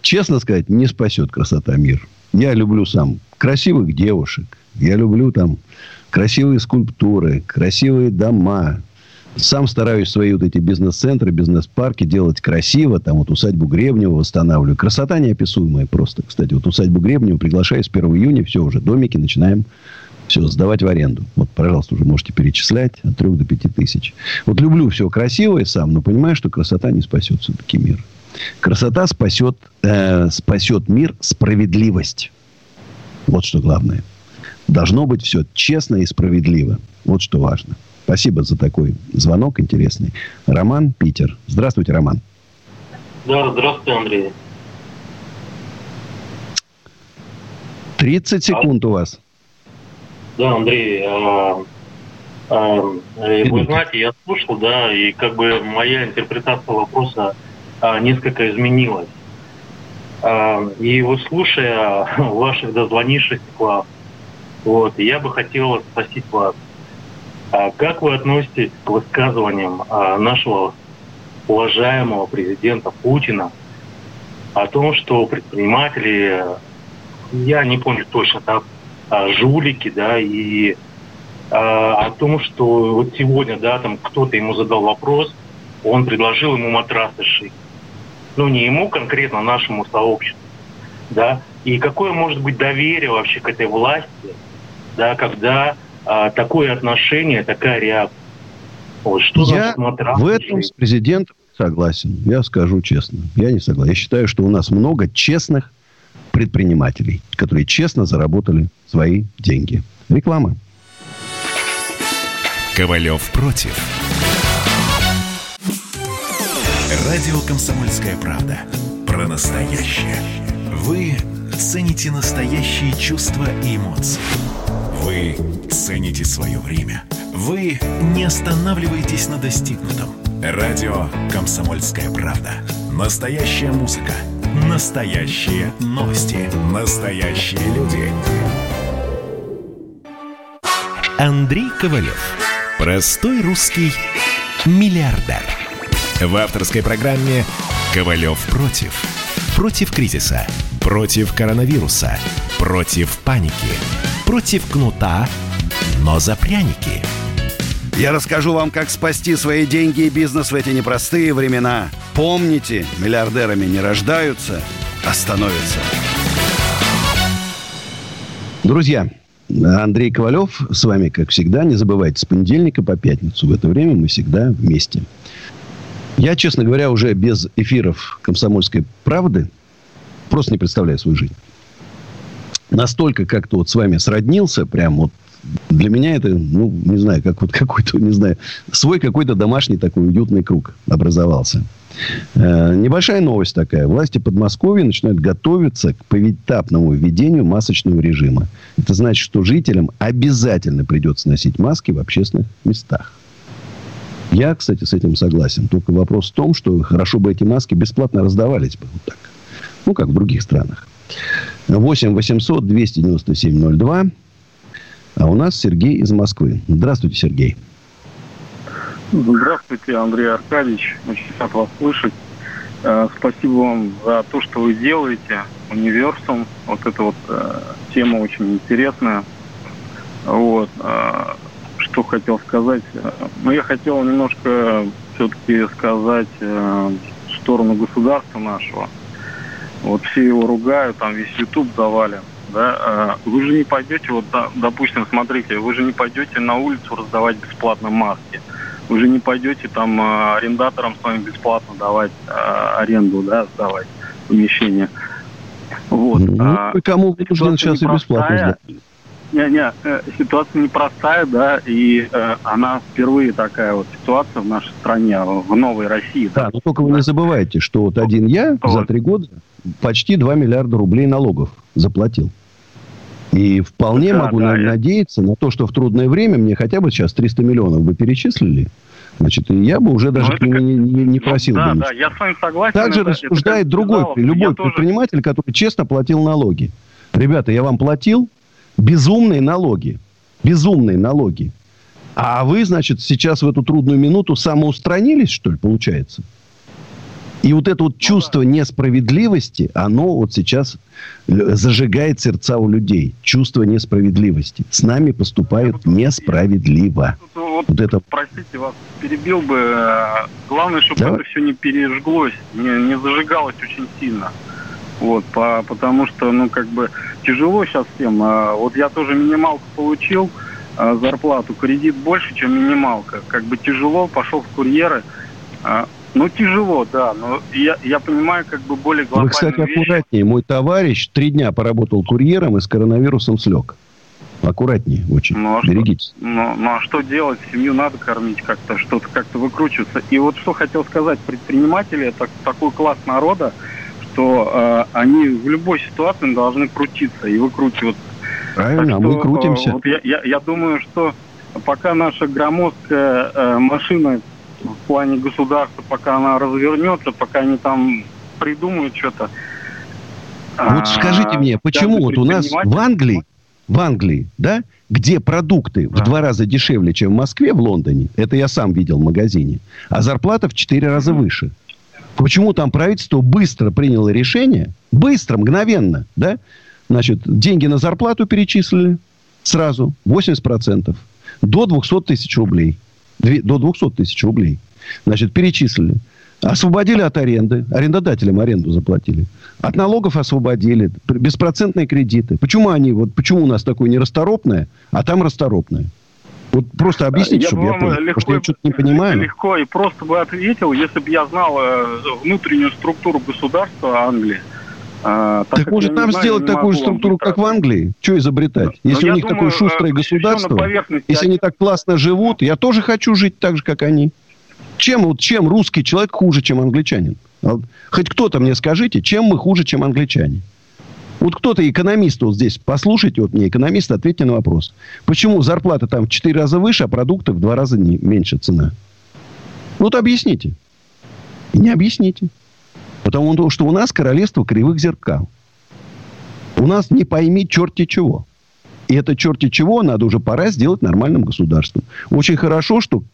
Speaker 1: Честно сказать, не спасет красота мир. Я люблю сам красивых девушек. Я люблю там красивые скульптуры, красивые дома, сам стараюсь свои вот эти бизнес-центры, бизнес-парки делать красиво. Там вот усадьбу Гребнева восстанавливаю. Красота неописуемая просто. Кстати, вот усадьбу Гребнева приглашаю с 1 июня. Все, уже домики начинаем все, сдавать в аренду. Вот, пожалуйста, уже можете перечислять от 3 до 5 тысяч. Вот люблю все красивое сам, но понимаю, что красота не спасет все-таки мир. Красота спасет, э, спасет мир справедливость. Вот что главное. Должно быть все честно и справедливо. Вот что важно. Спасибо за такой звонок интересный. Роман, Питер. Здравствуйте, Роман.
Speaker 34: Да, здравствуйте, Андрей.
Speaker 1: 30 секунд а... у вас.
Speaker 34: Да, Андрей, а, а, вы знаете, я слушал, да, и как бы моя интерпретация вопроса а, несколько изменилась. А, и вот слушая ваших дозвонившихся к вам, вот, я бы хотел спросить вас, а как вы относитесь к высказываниям а, нашего уважаемого президента Путина о том, что предприниматели, я не помню точно, так, а, жулики, да, и о том, что вот сегодня, да, там кто-то ему задал вопрос, он предложил ему матрасы шить. Ну, не ему конкретно, нашему сообществу, да, и какое может быть доверие вообще к этой власти, да, когда а, такое отношение, такая реакция. Вот что
Speaker 1: я
Speaker 34: значит
Speaker 1: в этом с президентом согласен. Я скажу честно. Я не согласен. Я считаю, что у нас много честных предпринимателей, которые честно заработали свои деньги. Реклама.
Speaker 3: Ковалев против. Радио «Комсомольская правда». Про настоящее. Вы цените настоящие чувства и эмоции. Вы цените свое время. Вы не останавливаетесь на достигнутом. Радио «Комсомольская правда». Настоящая музыка. Настоящие новости. Настоящие люди. Андрей Ковалев. Простой русский миллиардер. В авторской программе «Ковалев против». Против кризиса. Против коронавируса. Против паники. Против кнута, но за пряники.
Speaker 11: Я расскажу вам, как спасти свои деньги и бизнес в эти непростые времена. Помните, миллиардерами не рождаются, а становятся.
Speaker 1: Друзья, Андрей Ковалев с вами, как всегда. Не забывайте, с понедельника по пятницу. В это время мы всегда вместе. Я, честно говоря, уже без эфиров «Комсомольской правды» просто не представляю свою жизнь. Настолько как-то вот с вами сроднился, прям вот для меня это, ну, не знаю, как вот какой-то, не знаю, свой какой-то домашний такой уютный круг образовался. Э, небольшая новость такая. Власти Подмосковья начинают готовиться к поэтапному введению масочного режима. Это значит, что жителям обязательно придется носить маски в общественных местах. Я, кстати, с этим согласен. Только вопрос в том, что хорошо бы эти маски бесплатно раздавались бы вот так. Ну, как в других странах. 8 800 297 02. А у нас Сергей из Москвы. Здравствуйте, Сергей.
Speaker 35: Здравствуйте, Андрей Аркадьевич. Очень рад вас слышать. Э, Спасибо вам за то, что вы делаете. Универсум. Вот эта вот э, тема очень интересная. Вот. э, Что хотел сказать. Ну, я хотел немножко все-таки сказать в сторону государства нашего. Вот все его ругают, там весь YouTube завален. Да? Э, Вы же не пойдете, вот, да, допустим, смотрите, вы же не пойдете на улицу раздавать бесплатно маски. Вы же не пойдете там э, арендаторам своим бесплатно давать э, аренду, да, сдавать помещение. Вот.
Speaker 1: Ну,
Speaker 35: а
Speaker 1: кому вынужден сейчас и бесплатно сдать?
Speaker 35: Не-не, э, ситуация непростая, да, и э, она впервые такая вот ситуация в нашей стране, в новой России.
Speaker 1: Да, но только вы не забывайте, что вот один я за три года почти 2 миллиарда рублей налогов заплатил. И вполне
Speaker 35: Да,
Speaker 1: могу
Speaker 35: да,
Speaker 1: на-
Speaker 35: я-
Speaker 1: надеяться на то, что в трудное время мне хотя бы сейчас 300 миллионов бы перечислили. Значит, и я бы уже даже
Speaker 35: Ну,
Speaker 1: ним не, не- не просил
Speaker 35: да,
Speaker 1: бы
Speaker 35: да, я с вами согласен.
Speaker 1: Также
Speaker 35: это- это
Speaker 1: рассуждает
Speaker 35: как
Speaker 1: другой,
Speaker 35: сказал,
Speaker 1: любой
Speaker 35: я тоже-
Speaker 1: предприниматель, который честно платил налоги. Ребята, я вам платил безумные налоги. Безумные налоги. А вы, значит, сейчас в эту трудную минуту самоустранились, что ли, получается? И вот это вот чувство несправедливости, оно вот сейчас э, зажигает сердца у людей. Чувство несправедливости. С нами поступают несправедливо.
Speaker 35: Вот,
Speaker 1: Вот это
Speaker 35: Простите, вас перебил бы. э, Главное, чтобы
Speaker 1: Давай.
Speaker 35: это все не пережглось, не, не зажигалось очень сильно. Вот, по- потому что, ну, как бы, тяжело сейчас всем. А Вот я тоже минималку получил, а, зарплату, кредит больше, чем минималка. Как бы тяжело, пошел в курьеры. Ну, тяжело, да, но я, я понимаю, как бы, более
Speaker 1: Вы,
Speaker 35: глобальную
Speaker 1: кстати,
Speaker 35: вещь.
Speaker 1: аккуратнее. Мой товарищ три дня поработал курьером и с коронавирусом слег. Аккуратнее очень.
Speaker 35: Ну, а что?
Speaker 1: Берегитесь.
Speaker 35: Ну, ну а что делать? Семью надо кормить как-то, что-то как-то выкручиваться. И вот что хотел сказать, предприниматели это такой класс народа, что э, они в любой ситуации должны крутиться и выкручиваться.
Speaker 1: Правильно,
Speaker 35: Так
Speaker 1: а мы
Speaker 35: что,
Speaker 1: крутимся.
Speaker 35: э, вот я, я, я думаю, что пока наша громоздкая э, машина в плане государства, пока она развернется, пока они там придумают что-то.
Speaker 1: Вот
Speaker 35: а,
Speaker 1: скажите мне, почему вот у нас в Англии, в Англии, да, где продукты в два раза дешевле, чем в Москве, в Лондоне, это я сам видел в магазине, а зарплата в четыре раза выше. Почему там правительство быстро приняло решение, быстро, мгновенно, да, значит, деньги на зарплату перечислили сразу, 80%, до 200 тысяч рублей. До 200 тысяч рублей. Значит, перечислили. Освободили от аренды. Арендодателям аренду заплатили. От налогов освободили. Беспроцентные кредиты. Почему они, вот почему у нас такое нерасторопное, а там расторопное? Вот просто объясните,
Speaker 35: Я
Speaker 1: чтобы
Speaker 35: бы
Speaker 1: я понял.
Speaker 35: легко,
Speaker 1: Потому что я что-то не понимаю.
Speaker 35: легко и просто бы ответил, если бы я знал э, внутреннюю структуру государства Англии. Э, так
Speaker 1: Так может нам
Speaker 35: знаю,
Speaker 1: сделать такую
Speaker 35: вам
Speaker 1: структуру, как в Англии? Что изобретать?
Speaker 35: Но
Speaker 1: Если
Speaker 35: я
Speaker 1: у них
Speaker 35: думаю,
Speaker 1: такое шустрое
Speaker 35: э,
Speaker 1: государство, если они так классно живут, я тоже хочу жить так же, как они. Чем, вот, чем русский человек хуже, чем англичанин? А Хоть кто-то мне скажите, чем мы хуже, чем англичане? Вот кто-то экономист вот здесь, послушайте вот мне, экономист, ответьте на вопрос. Почему зарплата там в 4 раза выше, а продукты в 2 раза не, меньше цена? Вот объясните. Не объясните. Потому что у нас королевство кривых зеркал. У нас не пойми черти чего. И это черти чего надо уже пора сделать нормальным государством. Очень хорошо, что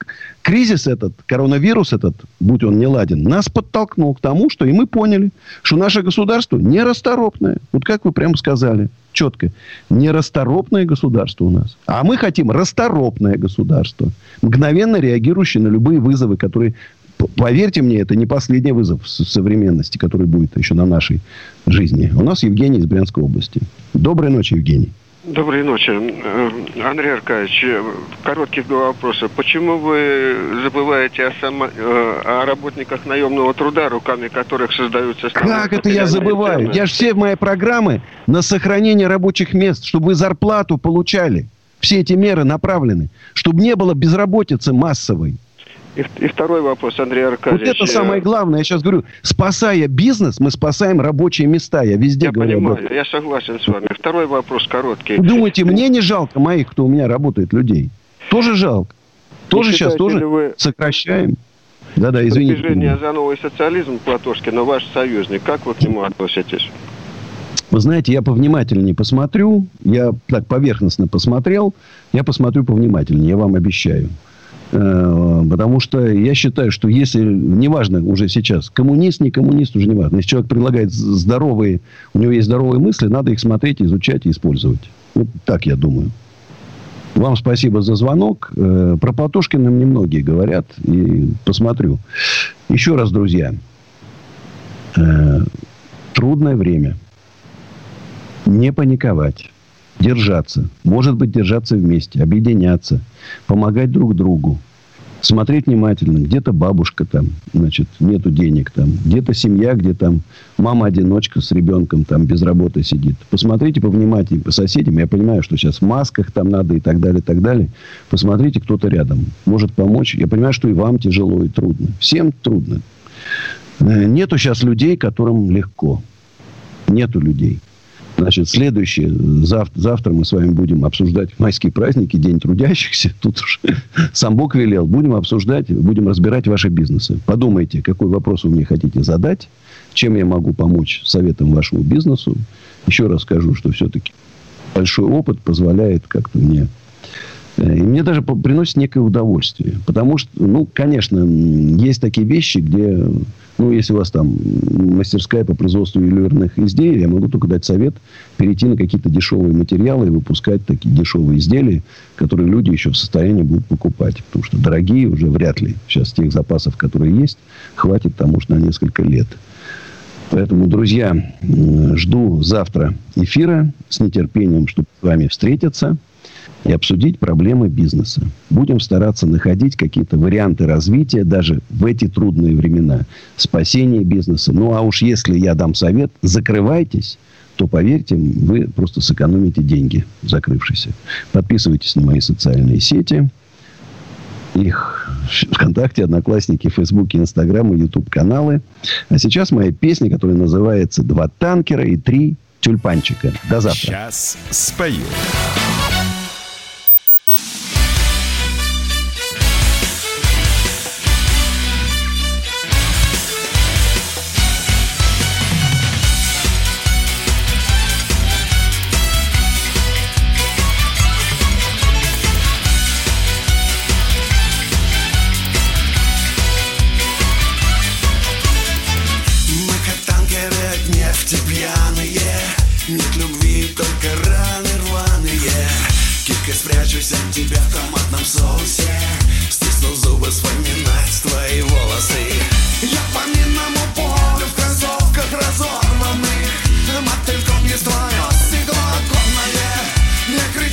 Speaker 1: кризис этот, коронавирус этот, будь он не ладен, нас подтолкнул к тому, что и мы поняли, что наше государство нерасторопное. Вот как вы прямо сказали, четко. Нерасторопное государство у нас. А мы хотим расторопное государство, мгновенно реагирующее на любые вызовы, которые Поверьте мне, это не последний вызов современности, который будет еще на нашей жизни. У нас Евгений из Брянской области. Доброй ночи, Евгений.
Speaker 36: Доброй ночи. Э, Андрей Аркадьевич, э, коротких два вопроса. Почему вы забываете о, само- э, о работниках наемного труда, руками которых создаются...
Speaker 1: Как это я забываю?
Speaker 36: ценности?
Speaker 1: Я же все мои программы на сохранение рабочих мест, чтобы вы зарплату получали. Все эти меры направлены, чтобы не было безработицы массовой.
Speaker 36: И, и второй вопрос, Андрей
Speaker 1: Вот
Speaker 36: Аркадьевич.
Speaker 1: это
Speaker 36: э,
Speaker 1: самое главное. Я сейчас говорю, спасая бизнес, мы спасаем рабочие места. Я везде
Speaker 36: Я
Speaker 1: говорю. об
Speaker 36: понимаю,
Speaker 1: этом.
Speaker 36: я согласен с вами. Второй вопрос короткий.
Speaker 1: Думаете, мне не жалко моих, кто у меня работает, людей? Тоже жалко. Тоже сейчас тоже
Speaker 36: вы-
Speaker 1: сокращаем. Да-да, извините.
Speaker 36: Движение за новый социализм Платошкина, ваш союзник. Как вы к нему относитесь?
Speaker 1: Вы знаете, я повнимательнее посмотрю. Я так поверхностно посмотрел. Я посмотрю повнимательнее, я вам обещаю. Э, Потому что я считаю, что если, неважно уже сейчас, коммунист, не коммунист, уже неважно. Если человек предлагает здоровые, у него есть здоровые мысли, надо их смотреть, изучать и использовать. Вот так я думаю. Вам спасибо за звонок. Э, Про Платошкина мне многие говорят. И посмотрю. Еще раз, друзья. Э, Трудное время не паниковать, держаться. Может быть, держаться вместе, объединяться, помогать друг другу. Смотреть внимательно. Где-то бабушка там, значит, нету денег там. Где-то семья, где там мама-одиночка с ребенком там без работы сидит. Посмотрите повнимательнее по соседям. Я понимаю, что сейчас в масках там надо и так далее, и так далее. Посмотрите, кто-то рядом. Может помочь. Я понимаю, что и вам тяжело и трудно. Всем трудно. Э, Нету сейчас людей, которым легко. Нету людей. Значит, следующее. Завтра, завтра мы с вами будем обсуждать майские праздники, День трудящихся. Тут уж сам Бог велел. Будем обсуждать, будем разбирать ваши бизнесы. Подумайте, какой вопрос вы мне хотите задать. Чем я могу помочь советом вашему бизнесу. Еще раз скажу, что все-таки большой опыт позволяет как-то мне и мне даже приносит некое удовольствие. Потому что, ну, конечно, есть такие вещи, где, ну, если у вас там мастерская по производству ювелирных изделий, я могу только дать совет перейти на какие-то дешевые материалы и выпускать такие дешевые изделия, которые люди еще в состоянии будут покупать. Потому что дорогие уже вряд ли сейчас тех запасов, которые есть, хватит там, может, на несколько лет. Поэтому, друзья, жду завтра эфира с нетерпением, чтобы с вами встретиться и обсудить проблемы бизнеса. Будем стараться находить какие-то варианты развития даже в эти трудные времена. Спасения бизнеса. Ну, а уж если я дам совет, закрывайтесь, то, поверьте, вы просто сэкономите деньги, закрывшись. Подписывайтесь на мои социальные сети. Их ВКонтакте, Одноклассники, Фейсбуке, Инстаграм и Ютуб каналы. А сейчас моя песня, которая называется «Два танкера и три тюльпанчика». До завтра.
Speaker 3: Сейчас спою.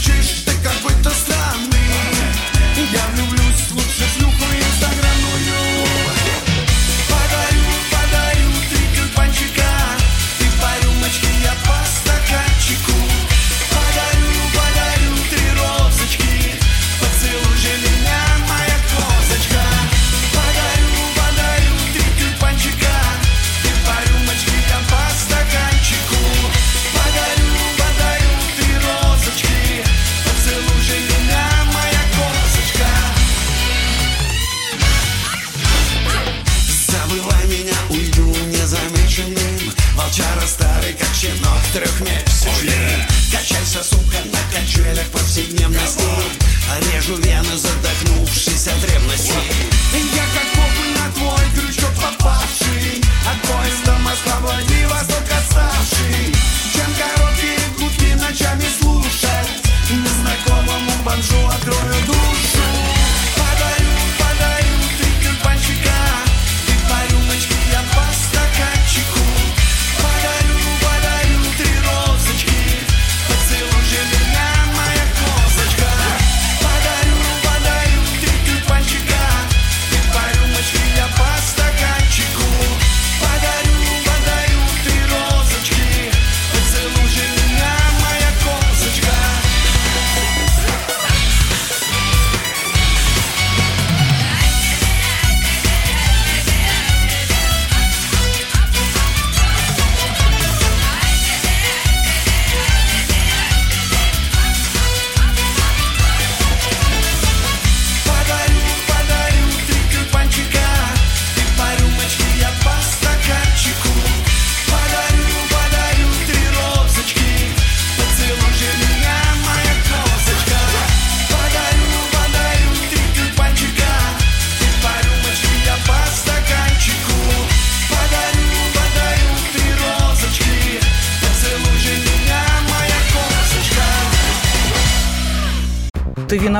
Speaker 37: Shish.